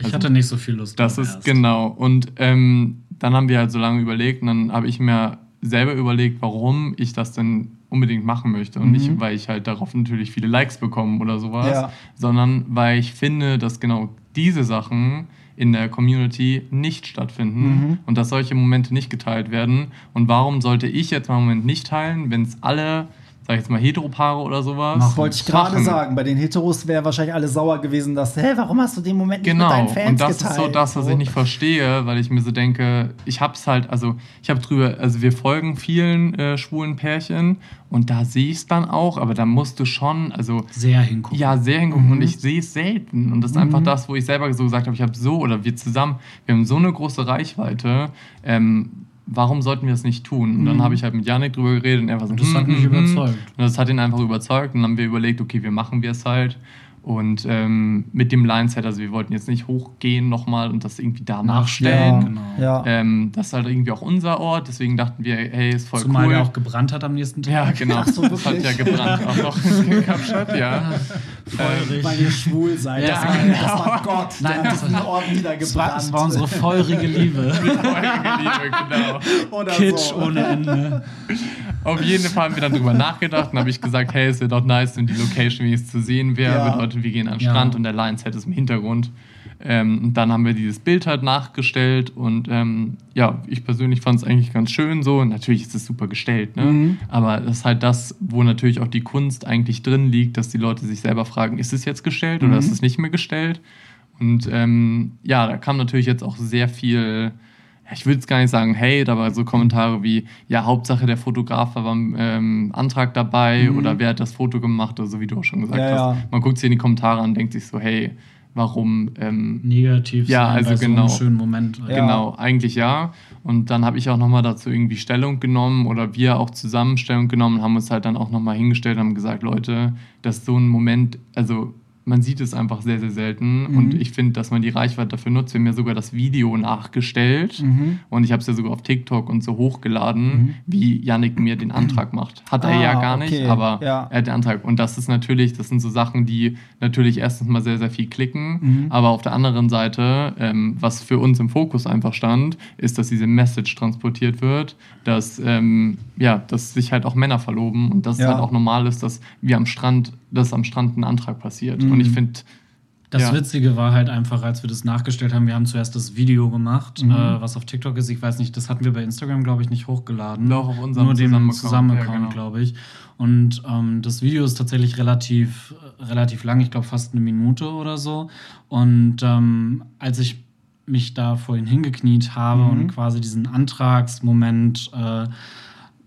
Ich hatte nicht so viel Lust.
Das ist
erst.
genau. Und ähm, dann haben wir halt so lange überlegt und dann habe ich mir selber überlegt, warum ich das denn unbedingt machen möchte. Und nicht, weil ich halt darauf natürlich viele Likes bekomme oder sowas,
Ja.
sondern weil ich finde, dass genau diese Sachen in der Community nicht stattfinden und dass solche Momente nicht geteilt werden. Und warum sollte ich jetzt mal im Moment nicht teilen, wenn es alle, sag ich jetzt mal, Heteropaare oder sowas
Das wollte ich gerade sagen. Bei den Heteros wären wahrscheinlich alle sauer gewesen, dass, hä, warum hast du den Moment nicht mit
Genau,
deinen Fans
und das
geteilt?
ist so das, was ich nicht verstehe, weil ich mir so denke, ich hab's halt, also ich habe drüber, also wir folgen vielen äh, schwulen Pärchen und da sehe ich es dann auch, aber da musst du schon, also
Sehr hingucken.
ja, sehr hingucken
Mhm.
und ich sehe es selten. Und das ist einfach das, wo ich selber so gesagt habe, ich habe so oder wir zusammen, wir haben so eine große Reichweite, ähm, warum sollten wir es nicht tun? Und dann habe ich halt mit Janik drüber geredet und er war so,
Mhm. Und das hat
hm,
mich
hm, hm.
überzeugt.
Und das hat ihn einfach überzeugt und dann haben wir überlegt, okay, wir machen wir es halt. Und ähm, mit dem Line-Set, also wir wollten jetzt nicht hochgehen nochmal und das irgendwie da nachstellen.
ja,
Genau.
ja.
Ähm, das ist halt irgendwie auch unser Ort, deswegen dachten wir, hey, ist voll
Zumal
cool.
der auch gebrannt hat am nächsten Tag.
ja, genau.
Ach so,
das hat ja gebrannt auch noch in Kapstadt, ja.
Feurig.
Weil ihr schwul seid.
Ja,
das, war,
genau.
das war Gott,
Nein,
der hat
das
diesen
war-
Ort
Das war,
niedergebrannt.
das war unsere feurige Liebe.
Feurige Liebe, genau.
Oder
Kitsch
so.
ohne Ende.
Auf jeden Fall haben wir dann drüber nachgedacht und habe ich gesagt, hey, es wäre doch nice, wenn die Location wenigstens zu sehen wäre.
Ja.
Bedeutet, wir gehen an den
Ja.
Strand und der Lions-Head ist im Hintergrund. Ähm, dann haben wir dieses Bild halt nachgestellt und ähm, ja, ich persönlich fand es eigentlich ganz schön so. Natürlich ist es super gestellt, ne?
Mhm.
aber das ist halt das, wo natürlich auch die Kunst eigentlich drin liegt, dass die Leute sich selber fragen, ist es jetzt gestellt oder
Mhm.
ist es nicht mehr gestellt? Und ähm, ja, da kam natürlich jetzt auch sehr viel, ich würde jetzt gar nicht sagen Hate, aber so Kommentare wie, ja, Hauptsache der Fotograf war beim ähm, Antrag dabei oder wer hat das Foto gemacht oder so, wie du auch schon gesagt
Mhm. Ja,
hast.
ja.
Man guckt sich in die Kommentare an und denkt sich so, hey, warum ähm,
Negativ
Ja, also
bei so
genau.
einem schönen Moment.
Ja.
Genau, eigentlich ja. Und dann habe ich auch nochmal dazu irgendwie Stellung genommen oder wir auch zusammen Stellung genommen, haben uns halt dann auch nochmal hingestellt und haben gesagt, Leute, dass so ein Moment, also man sieht es einfach sehr, sehr selten.
Mhm.
Und ich finde, dass man die Reichweite dafür nutzt. Wir haben ja sogar das Video nachgestellt
Mhm.
und ich habe es ja sogar auf TikTok und so hochgeladen, wie Yannick mir den Antrag macht. Hat er
Ah,
ja gar nicht,
okay.
aber
Ja.
er hat den Antrag. Und das ist natürlich, das sind so Sachen, die natürlich erstens mal sehr, sehr viel klicken,
Mhm.
aber auf der anderen Seite, ähm, was für uns im Fokus einfach stand, ist, dass diese Message transportiert wird, dass, ähm, ja, dass sich halt auch Männer verloben und dass
Ja.
es halt auch normal ist, dass wir am Strand, dass am Strand ein Antrag passiert.
Mhm.
Und ich finde,
Das
Ja.
Witzige war halt einfach, als wir das nachgestellt haben, wir haben zuerst das Video gemacht,
Mhm.
äh, was auf TikTok ist. Ich weiß nicht, das hatten wir bei Instagram, glaube ich, nicht hochgeladen.
Doch, auf unserem
Nur dem
Zusammen-Account, ja, genau.
glaube ich. Und ähm, das Video ist tatsächlich relativ, relativ lang, ich glaube fast eine Minute oder so. Und ähm, als ich mich da vorhin hingekniet habe
Mhm.
und quasi diesen Antragsmoment äh,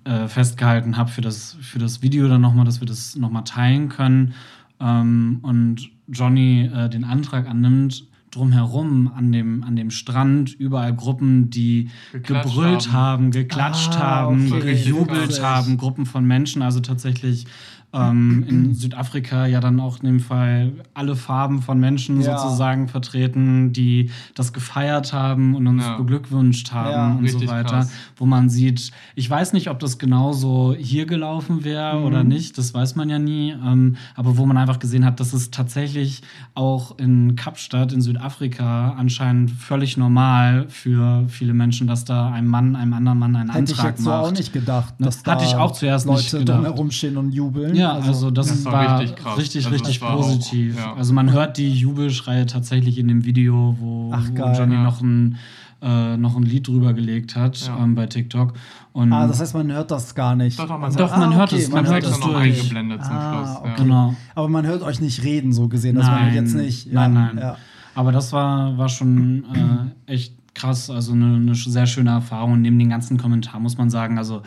äh, festgehalten habe für das, für das Video dann nochmal, dass wir das nochmal teilen können ähm, und Johnny äh, den Antrag annimmt, drumherum an dem, an dem Strand überall Gruppen, die
Geklatscht
gebrüllt
haben.
haben, geklatscht
Ah,
haben,
okay.
gejubelt haben, Gruppen von Menschen, also tatsächlich ähm, in Südafrika ja dann auch in dem Fall alle Farben von Menschen
Ja.
sozusagen vertreten, die das gefeiert haben und uns
Ja.
beglückwünscht haben
Ja.
und so weiter.
krass.
Wo man sieht, ich weiß nicht, ob das genauso hier gelaufen wäre
Mhm.
oder nicht, das weiß man ja nie, ähm, aber wo man einfach gesehen hat, dass es tatsächlich auch in Kapstadt in Südafrika anscheinend völlig normal für viele Menschen, dass da ein Mann einem anderen Mann einen
Hätte ich
Antrag
jetzt so
macht.
auch nicht gedacht,
Ne?
dass
Hatte
da
ich auch zuerst
Leute
nicht gedacht.
drumherum stehen und jubeln.
Ja, also, das,
Das war richtig krass.
richtig,
Also
richtig
das war auch-
positiv.
ja.
Also man hört die Jubelschreie tatsächlich in dem Video, wo,
Ach,
wo
geil.
Johnny
Ja.
noch ein, äh, noch ein Lied drüber gelegt hat
Ja.
ähm, bei TikTok. Und
ah, das heißt, man hört das gar nicht.
Doch, doch, man
also,
Doch, man hört es,
Man
man
hört es noch
durch.
eingeblendet zum
Ah,
Schluss.
okay.
Genau.
Aber man hört euch nicht reden, so gesehen, man
Nein,
jetzt nicht. Ja,
nein, nein.
Ja.
Aber das war, war schon äh, echt krass, also eine, eine sehr schöne Erfahrung. Und neben den ganzen Kommentaren muss man sagen, also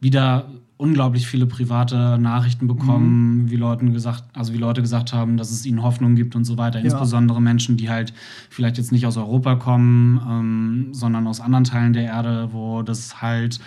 wieder unglaublich viele private Nachrichten
Mhm.
bekommen, wie Leuten gesagt, also wie Leute gesagt haben, dass es ihnen Hoffnung gibt und so weiter.
Ja.
Insbesondere Menschen, die halt vielleicht jetzt nicht aus Europa kommen, ähm, sondern aus anderen Teilen der Erde, wo das halt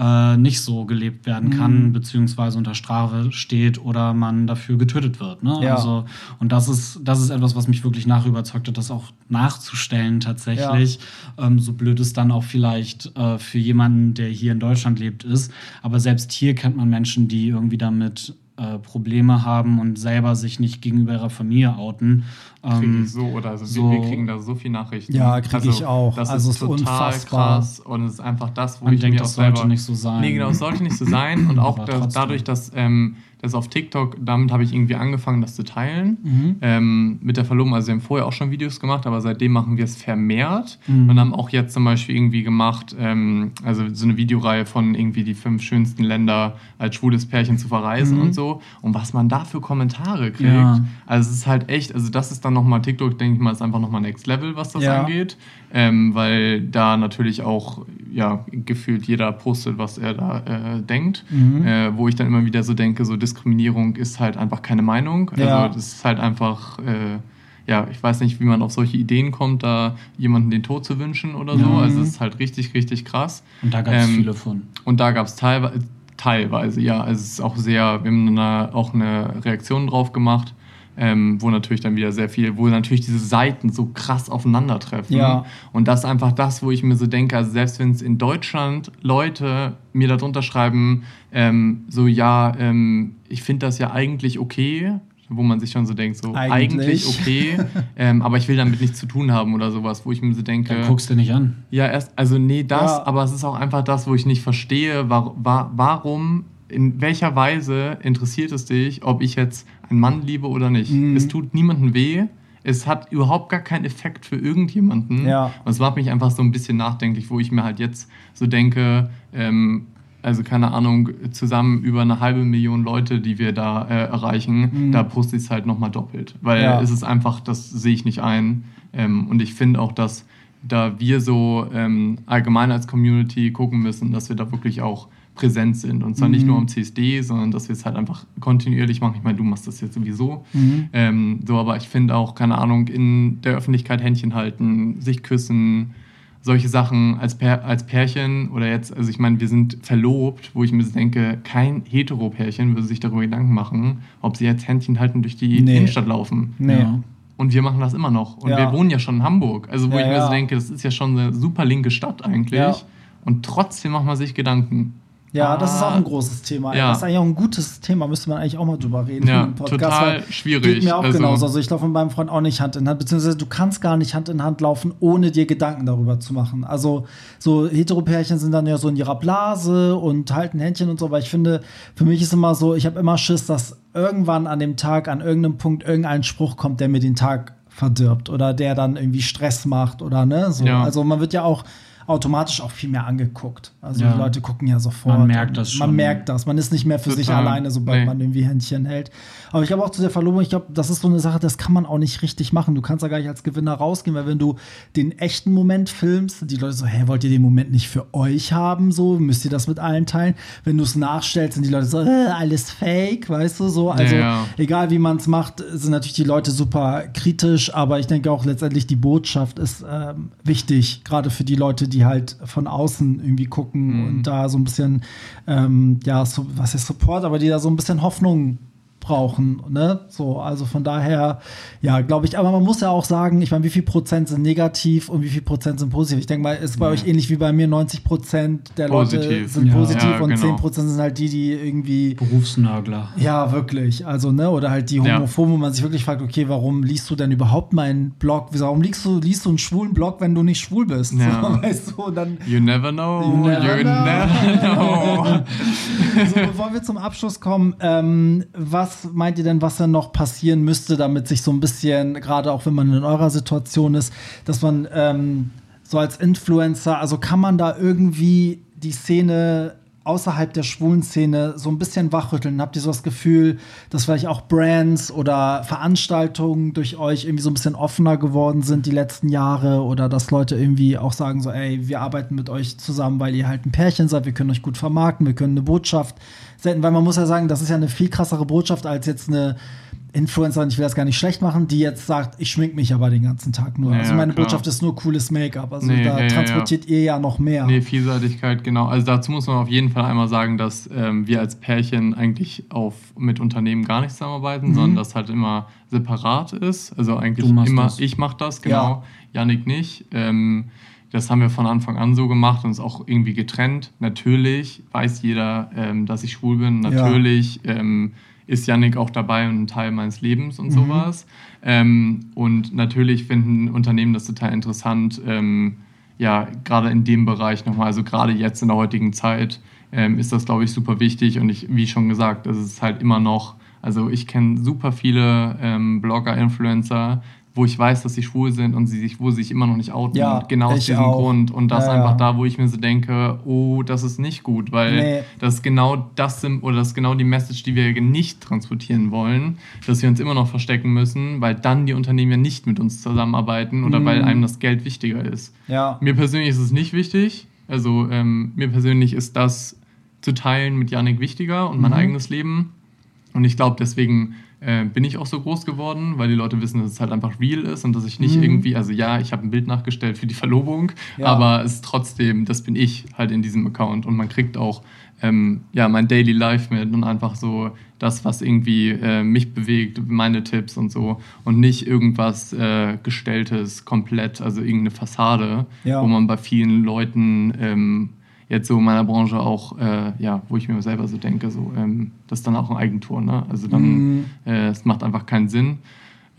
äh, nicht so gelebt werden kann,
Mhm.
beziehungsweise unter Strafe steht oder man dafür getötet wird. Ne?
Ja.
Also, und das ist, das ist etwas, was mich wirklich nachüberzeugt hat, das auch nachzustellen tatsächlich. Ähm, so blöd es dann auch vielleicht äh, für jemanden, der hier in Deutschland lebt, ist. Aber selbst hier kennt man Menschen, die irgendwie damit äh, Probleme haben und selber sich nicht gegenüber ihrer Familie outen.
Kriege
Ähm,
ich so oder also
so-
wir, wir kriegen da so viele Nachrichten.
Ja, krieg ich auch.
Das
Also
ist
ist
total
unfassbar.
krass und es ist einfach das, wo
Man
ich
denkt,
mir auch
das sollte
selber
nicht so sein.
Nee, genau, es sollte nicht so sein und auch da, dadurch, dass ähm, das auf TikTok, damit habe ich irgendwie angefangen, das zu teilen.
Mhm.
Ähm, mit der Verlobung, also wir haben vorher auch schon Videos gemacht, aber seitdem machen wir es vermehrt
Mhm.
und haben auch jetzt zum Beispiel irgendwie gemacht, ähm, also so eine Videoreihe von irgendwie die fünf schönsten Länder als schwules Pärchen zu verreisen und so. Und was man da für Kommentare kriegt,
Mhm. Ja.
also es ist halt echt, also das ist dann nochmal TikTok, denke ich mal, ist einfach nochmal Next Level, was das
Ja.
angeht. Ähm, weil da natürlich auch, ja, gefühlt jeder postet, was er da äh, denkt.
Mhm.
Äh, wo ich dann immer wieder so denke, so Diskriminierung ist halt einfach keine Meinung. Also
Ja.
das ist halt einfach, äh, ja, ich weiß nicht, wie man auf solche Ideen kommt, da jemanden den Tod zu wünschen oder so.
Mhm.
Also es ist halt richtig, richtig krass.
und da gab es
ähm,
viele von.
Und da gab es teilweise, teilweise, ja, also es ist auch sehr, wir haben da auch eine Reaktion drauf gemacht, ähm, wo natürlich dann wieder sehr viel, wo natürlich diese Seiten so krass aufeinandertreffen.
Ja.
Und das ist einfach das, wo ich mir so denke, also selbst wenn es in Deutschland Leute mir darunter schreiben, ähm, so ja, ähm, ich finde das ja eigentlich okay, wo man sich schon so denkt, so
Eigentlich.
eigentlich, okay, ähm, aber ich will damit nichts zu tun haben oder sowas, wo ich mir so denke,
Dann guckst du nicht an.
ja, erst, also nee, das,
Ja.
aber es ist auch einfach das, wo ich nicht verstehe, war, war, warum, in welcher Weise interessiert es dich, ob ich jetzt einen Mann liebe oder nicht.
Mhm.
Es tut niemandem weh. Es hat überhaupt gar keinen Effekt für irgendjemanden.
Ja.
Und es macht mich einfach so ein bisschen nachdenklich, wo ich mir halt jetzt so denke, ähm, also keine Ahnung, zusammen über eine halbe Million Leute, die wir da äh, erreichen,
Mhm.
da poste ich es halt nochmal doppelt. Weil
Ja.
es ist einfach, das sehe ich nicht ein. Ähm, und ich finde auch, dass da wir so ähm, allgemein als Community gucken müssen, dass wir da wirklich auch präsent sind. Und zwar nicht
Mhm.
nur am CSD, sondern dass wir es halt einfach kontinuierlich machen. Ich meine, du machst das jetzt sowieso.
Mhm.
Ähm, so, aber ich finde auch, keine Ahnung, in der Öffentlichkeit Händchen halten, sich küssen, solche Sachen als, Pär, als Pärchen oder jetzt, also ich meine, wir sind verlobt, wo ich mir so denke, kein Hetero-Pärchen würde sich darüber Gedanken machen, ob sie jetzt Händchen halten durch die
Nee.
Innenstadt laufen.
Nee.
Ja.
Und wir machen das immer noch. Und
Ja.
wir wohnen ja schon in Hamburg. Also, wo
Ja,
ich mir
ja.
so denke, das ist ja schon eine super linke Stadt eigentlich.
Ja.
Und trotzdem macht man sich Gedanken.
Ja, das ist auch ein
Ah.
großes Thema.
Ja.
Das ist eigentlich auch ein gutes Thema, müsste man eigentlich auch mal drüber reden.
Ja,
im
total
weil
schwierig.
Geht mir auch
Also-
genauso. Also ich laufe mit meinem Freund auch nicht Hand in Hand, beziehungsweise du kannst gar nicht Hand in Hand laufen, ohne dir Gedanken darüber zu machen. Also so Heteropärchen sind dann ja so in ihrer Blase und halten Händchen und so, aber ich finde, für mich ist immer so, ich habe immer Schiss, dass irgendwann an dem Tag, an irgendeinem Punkt irgendein Spruch kommt, der mir den Tag verdirbt oder der dann irgendwie Stress macht oder ne, so.
Ja.
Also man wird ja auch automatisch auch viel mehr angeguckt. Also
Ja.
die Leute gucken ja sofort.
Man merkt das
Man
schon.
merkt das. Man ist nicht mehr für sich
Total.
alleine, sobald
Nee.
man irgendwie Händchen hält. Aber ich glaube auch zu der Verlobung, ich glaube, das ist so eine Sache, das kann man auch nicht richtig machen. Du kannst da gar nicht als Gewinner rausgehen, weil wenn du den echten Moment filmst, die Leute so, hä, wollt ihr den Moment nicht für euch haben? So, müsst ihr das mit allen teilen? Wenn du es nachstellst, sind die Leute so, äh, alles fake, weißt du, so. Also,
Ja.
egal wie man es macht, sind natürlich die Leute super kritisch, aber ich denke auch letztendlich die Botschaft ist ähm, wichtig, gerade für die Leute, die halt von außen irgendwie gucken und da so ein bisschen, ähm, ja, so, was ist Support, aber die da so ein bisschen Hoffnung brauchen, ne? So, also von daher, ja, glaube ich, aber man muss ja auch sagen, ich meine, wie viel Prozent sind negativ und wie viel Prozent sind positiv? Ich denke mal, ist bei euch ähnlich wie bei mir, 90 Prozent der Leute
Positiv.
sind
Ja.
positiv
Ja,
und
genau.
10 Prozent sind halt die, die irgendwie
Berufsnörgler.
ja, wirklich. Also, ne, oder halt die
Ja.
Homophoben, wo man sich wirklich fragt, okay, warum liest du denn überhaupt meinen Blog? Warum liest du, liest du einen schwulen Blog, wenn du nicht schwul bist?
Ja.
So, weißt du, und dann,
You never know.
You never know.
never know.
so, bevor wir zum Abschluss kommen, ähm, was meint ihr denn, was denn noch passieren müsste, damit sich so ein bisschen, gerade auch wenn man in eurer Situation ist, dass man ähm, so als Influencer, also kann man da irgendwie die Szene außerhalb der schwulen Szene so ein bisschen wachrütteln? Habt ihr so das Gefühl, dass vielleicht auch Brands oder Veranstaltungen durch euch irgendwie so ein bisschen offener geworden sind die letzten Jahre? Oder dass Leute irgendwie auch sagen so, ey, wir arbeiten mit euch zusammen, weil ihr halt ein Pärchen seid, wir können euch gut vermarkten, wir können eine Botschaft senden, weil man muss ja sagen, das ist ja eine viel krassere Botschaft als jetzt eine Influencerin, ich will das gar nicht schlecht machen, die jetzt sagt, ich schmink mich aber den ganzen Tag nur.
Ja,
also meine
klar.
Botschaft ist nur cooles Make-up. Also
Nee,
da
ja, ja,
transportiert ihr ja noch mehr.
Nee, Vielseitigkeit, genau. Also dazu muss man auf jeden Fall einmal sagen, dass ähm, wir als Pärchen eigentlich auf, mit Unternehmen gar nicht zusammenarbeiten, sondern das halt immer separat ist. Also eigentlich immer,
das.
ich mache das, genau. Yannick nicht. Ähm, das haben wir von Anfang an so gemacht und ist auch irgendwie getrennt. Natürlich weiß jeder, ähm, dass ich schwul bin.
Ja.
Natürlich ähm, ist Yannick auch dabei und ein Teil meines Lebens und sowas. Ähm, und natürlich finden Unternehmen das total interessant, ähm, ja, gerade in dem Bereich nochmal, also gerade jetzt in der heutigen Zeit, ähm, ist das, glaube ich, super wichtig. Und ich, wie schon gesagt, es ist halt immer noch, also ich kenne super viele ähm, Blogger, Influencer, wo ich weiß, dass sie schwul sind und sie sich, wo sie sich immer noch nicht outen.
Ja,
genau aus diesem
auch.
Grund. Und das
Ja,
einfach da, wo ich mir so denke, oh, das ist nicht gut, weil
Nee.
das ist genau das sind, oder das ist genau die Message, die wir nicht transportieren wollen, dass wir uns immer noch verstecken müssen, weil dann die Unternehmen ja nicht mit uns zusammenarbeiten oder weil
Mhm.
einem das Geld wichtiger ist.
Ja.
Mir persönlich ist es nicht wichtig. Also ähm, mir persönlich ist das zu teilen mit Yannick wichtiger und mein
Mhm.
eigenes Leben. Und ich glaube, deswegen äh, bin ich auch so groß geworden, weil die Leute wissen, dass es halt einfach real ist und dass ich nicht
Mhm.
irgendwie, also ja, ich habe ein Bild nachgestellt für die Verlobung,
Ja.
aber es ist trotzdem, das bin ich halt in diesem Account und man kriegt auch ähm, ja, mein Daily Life mit und einfach so das, was irgendwie äh, mich bewegt, meine Tipps und so und nicht irgendwas äh, gestelltes komplett, also irgendeine Fassade,
Ja.
wo man bei vielen Leuten ähm, jetzt so in meiner Branche auch, äh, ja, wo ich mir selber so denke, so, ähm, das ist dann auch ein Eigentor, ne? Also dann,
Mhm.
äh, es macht einfach keinen Sinn.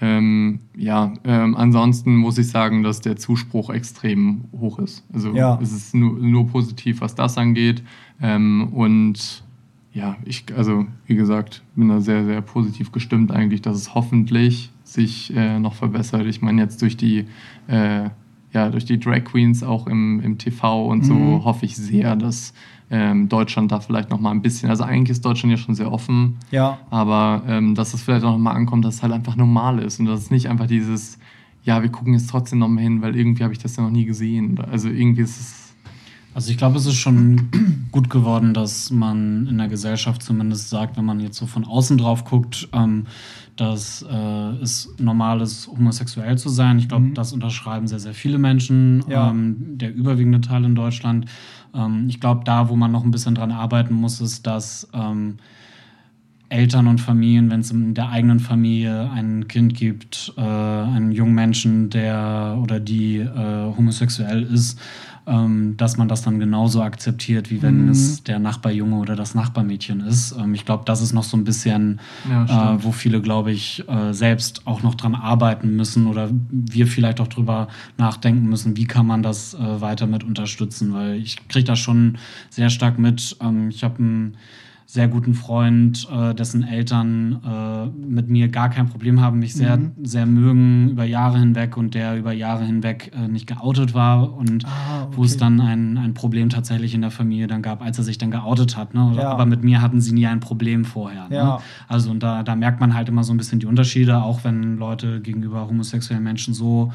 Ähm, ja, ähm, ansonsten muss ich sagen, dass der Zuspruch extrem hoch ist. Also
Ja.
es ist nur, nur positiv, was das angeht. Ähm, und ja, ich, also wie gesagt, bin da sehr, sehr positiv gestimmt eigentlich, dass es hoffentlich sich äh, noch verbessert. Ich meine, jetzt durch die, äh, ja, durch die Drag Queens auch im, im TV und so
Mhm.
hoffe ich sehr, dass ähm, Deutschland da vielleicht noch mal ein bisschen, also eigentlich ist Deutschland ja schon sehr offen,
Ja.
aber ähm, dass es vielleicht auch noch mal ankommt, dass es halt einfach normal ist und dass es nicht einfach dieses, ja, wir gucken jetzt trotzdem noch mal hin, weil irgendwie habe ich das ja noch nie gesehen. Also irgendwie ist es,
Also ich glaube, es ist schon gut geworden, dass man in der Gesellschaft zumindest sagt, wenn man jetzt so von außen drauf guckt, ähm, dass äh, es normal ist, homosexuell zu sein. Ich glaube,
Mhm.
das unterschreiben sehr, sehr viele Menschen,
Ja.
ähm, der überwiegende Teil in Deutschland. Ähm, ich glaube, da, wo man noch ein bisschen dran arbeiten muss, ist, dass ähm, Eltern und Familien, wenn es in der eigenen Familie ein Kind gibt, äh, einen jungen Menschen, der oder die äh, homosexuell ist, ähm, dass man das dann genauso akzeptiert, wie wenn
Mhm.
es der Nachbarjunge oder das Nachbarmädchen ist. Ähm, ich glaube, das ist noch so ein bisschen,
Ja,
äh, wo viele, glaube ich, äh, selbst auch noch dran arbeiten müssen oder wir vielleicht auch drüber nachdenken müssen, wie kann man das äh, weiter mit unterstützen, weil ich kriege das schon sehr stark mit. Ähm, ich habe ein sehr guten Freund, äh, dessen Eltern äh, mit mir gar kein Problem haben, mich sehr,
Mhm.
sehr mögen über Jahre hinweg und der über Jahre hinweg äh, nicht geoutet war und
Ah,
wo es
okay.
dann ein, ein Problem tatsächlich in der Familie dann gab, als er sich dann geoutet hat. Ne?
Ja.
Aber mit mir hatten sie nie ein Problem vorher.
Ja.
Ne? Also und da, da merkt man halt immer so ein bisschen die Unterschiede, auch wenn Leute gegenüber homosexuellen Menschen so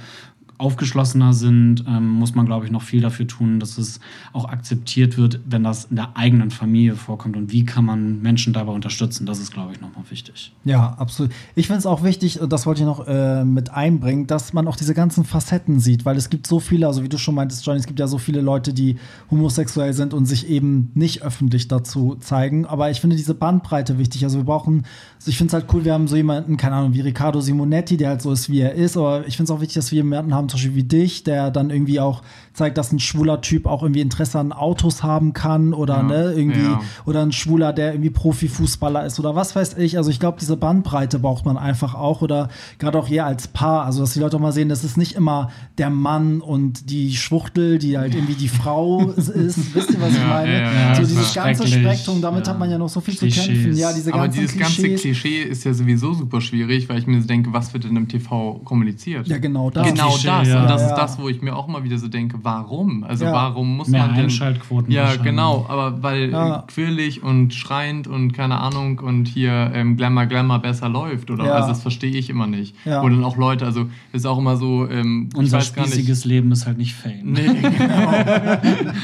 aufgeschlossener sind, ähm, muss man, glaube ich, noch viel dafür tun, dass es auch akzeptiert wird, wenn das in der eigenen Familie vorkommt. Und wie kann man Menschen dabei unterstützen? Das ist, glaube ich, nochmal wichtig.
Ja, absolut. Ich finde es auch wichtig, das wollte ich noch äh, mit einbringen, dass man auch diese ganzen Facetten sieht, weil es gibt so viele, also wie du schon meintest, Johnny, es gibt ja so viele Leute, die homosexuell sind und sich eben nicht öffentlich dazu zeigen. Aber ich finde diese Bandbreite wichtig. Also wir brauchen, also ich finde es halt cool, wir haben so jemanden, keine Ahnung, wie Riccardo Simonetti, der halt so ist, wie er ist. Aber ich finde es auch wichtig, dass wir jemanden haben, Beispiel wie dich, der dann irgendwie auch zeigt, dass ein schwuler Typ auch irgendwie Interesse an Autos haben kann oder
Ja,
ne, irgendwie
ja.
oder ein Schwuler, der irgendwie Profifußballer ist oder was weiß ich. Also ich glaube, diese Bandbreite braucht man einfach auch oder gerade auch ihr als Paar, also dass die Leute auch mal sehen, das ist nicht immer der Mann und die Schwuchtel, die halt irgendwie die Frau ist. Wisst ihr, was ich meine?
ja, ja,
so dieses ganze. Spektrum, damit
Ja.
hat man ja noch so viel
Klischees.
zu kämpfen. Ja, diese
Aber dieses ganze
Klischees.
Klischee ist ja sowieso super schwierig, weil ich mir so denke, was wird denn im TV kommuniziert?
Ja, genau das.
Genau
Klischee,
das.
ja.
Und das ist das, wo ich mir auch immer wieder so denke, warum? Also
Ja.
warum muss
Mehr
man denn...
Einschaltquoten
Ja, genau. Aber weil
Ja.
quirlig und schreiend und keine Ahnung und hier ähm, Glamour, Glamour besser läuft. Oder
Ja.
also das verstehe ich immer nicht.
Ja.
Wo dann auch Leute, also ist auch immer so... Ähm,
Unser
nicht-
spießiges Leben ist halt nicht Fame.
Nee, genau.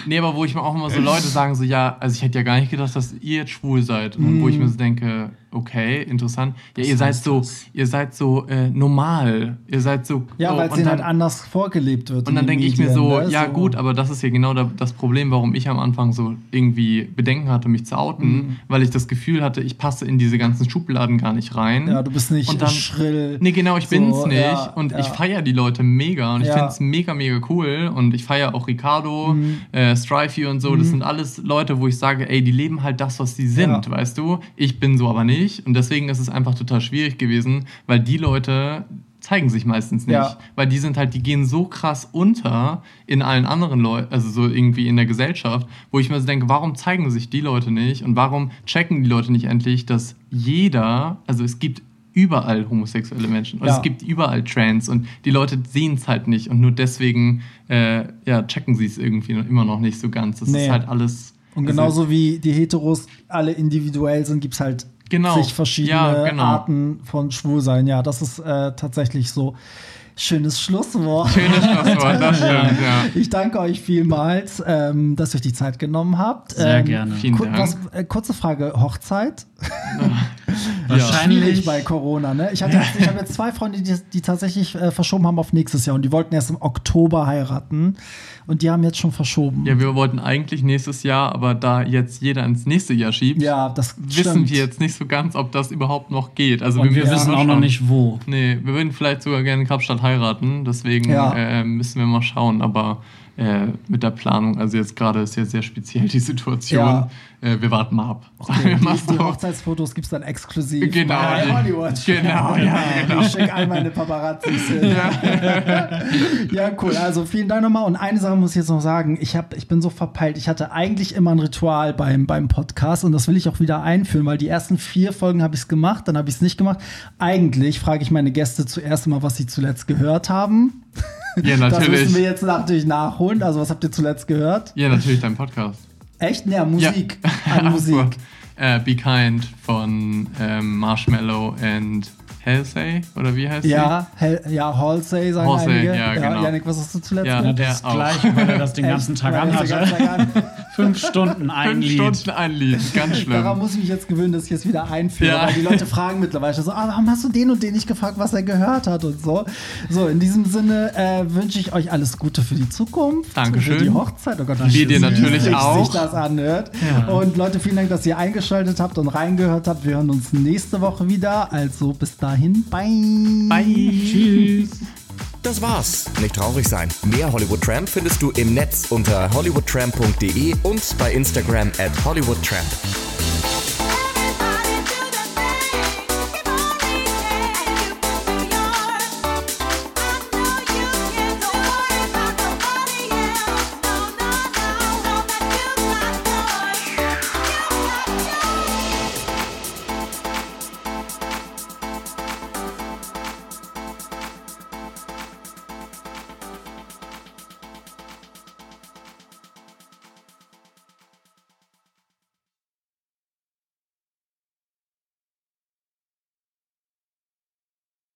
nee, aber wo ich mir auch immer so Leute sagen, so, ja, also ich hätte ja gar nicht gedacht, dass ihr jetzt schwul seid. Und dann, wo ich mir so denke, okay, interessant. Ja, ihr seid so, ihr seid so äh, normal. Ihr seid so.
Ja,
so,
weil es
dann-
halt anders vorgelebt wird.
und dann denke ich mir so,
ne?
ja
So.
gut, aber das ist ja genau da, das Problem, warum ich am Anfang so irgendwie Bedenken hatte, mich zu outen,
Mhm.
weil ich das Gefühl hatte, ich passe in diese ganzen Schubladen gar nicht rein.
Ja, du bist nicht
Und dann-
schrill.
Nee, genau, ich
So,
bin's nicht.
ja,
und
ja.
ich feiere die Leute mega und ich
Ja.
find's mega, mega cool. Und ich feiere auch Ricardo,
Mhm.
äh, Strifey und so. Das sind alles Leute, wo ich sage, ey, die leben halt das, was sie sind,
Ja.
weißt du? Ich bin so aber nicht. Und deswegen ist es einfach total schwierig gewesen, weil die Leute zeigen sich meistens nicht.
Ja.
Weil die sind halt, die gehen so krass unter in allen anderen Leuten, also so irgendwie in der Gesellschaft, wo ich mir so denke, warum zeigen sich die Leute nicht und warum checken die Leute nicht endlich, dass jeder, also es gibt überall homosexuelle Menschen und
Ja.
es gibt überall Trans und die Leute sehen es halt nicht und nur deswegen äh, ja, checken sie es irgendwie immer noch nicht so ganz. Das
Nee.
ist halt alles.
Und
also-
genauso wie die Heteros alle individuell sind, gibt es halt
Genau.
zig verschiedene
Ja, genau.
Arten von Schwulsein. Ja, das ist äh, tatsächlich so. Schönes Schlusswort.
Schönes Schlusswort, das stimmt, ja.
Ich danke euch vielmals, ähm, dass ihr euch die Zeit genommen habt.
Sehr
ähm,
gerne.
Vielen
ku-
Dank.
Was, äh, kurze Frage: Hochzeit?
Wahrscheinlich.
Schwierig bei Corona, ne? Ich, hatte ich habe jetzt zwei Freunde, die, die tatsächlich äh, verschoben haben auf nächstes Jahr und die wollten erst im Oktober heiraten und die haben jetzt schon verschoben.
Ja, wir wollten eigentlich nächstes Jahr, aber da jetzt jeder ins nächste Jahr schiebt,
Ja,
wissen
stimmt.
wir jetzt nicht so ganz, ob das überhaupt noch geht. Also
Und wir
Ja.
wissen auch noch nicht wo.
Nee, wir würden vielleicht sogar gerne in Kapstadt heiraten, deswegen
Ja.
äh, müssen wir mal schauen, aber äh, mit der Planung, also jetzt gerade ist ja sehr speziell die Situation.
Ja.
Äh, wir warten mal ab.
Okay, die, die. Hochzeitsfotos gibt es dann exklusiv
Genau,
bei
die-
Hollywood.
genau, ja, genau.
Ich schicke all meine Paparazzis hin. Ja. cool. Also vielen Dank nochmal. Und eine Sache muss ich jetzt noch sagen. Ich, hab, ich bin so verpeilt. Ich hatte eigentlich immer ein Ritual beim, beim Podcast und das will ich auch wieder einführen, weil die ersten vier Folgen habe ich es gemacht, dann habe ich es nicht gemacht. Eigentlich frage ich meine Gäste zuerst mal, was sie zuletzt gehört haben.
Ja,
Das müssen wir
natürlich.
jetzt natürlich nachholen. Also was habt ihr zuletzt gehört?
Ja, natürlich dein Podcast.
Echt? Ja, Musik.
Ja.
An Musik.
äh, Be Kind von ähm, Marshmallow and Halsey, oder wie heißt
Ja, Hel ja, Halsey sagen
Halsey,
einige.
ja, genau.
Janik, was hast du zuletzt
Ja,
gehört?
der
Das
auch.
gleiche, weil er das den ganzen? Tag anhatte. Fünf Stunden ein
Fünf
Lied.
Stunden ein Lied, ganz schlimm.
Daran muss ich mich jetzt gewöhnen, dass ich jetzt wieder einführe,
Ja.
weil die Leute fragen mittlerweile so, ah, warum hast du den und den nicht gefragt, was er gehört hat und so. So, in diesem Sinne äh, wünsche ich euch alles Gute für die Zukunft.
Dankeschön.
Für die Hochzeit. Oh Gott,
Wir dir
wie
natürlich
sich
auch.
das anhört.
Ja.
Und Leute, vielen Dank, dass ihr eingeschaltet habt und reingehört habt. Wir hören uns nächste Woche wieder. Also bis dahin, bye.
Bye.
Tschüss.
Das war's. Nicht traurig sein. Mehr Hollywood Tramp findest du im Netz unter hollywoodtramp.de und bei Instagram at hollywoodtramp.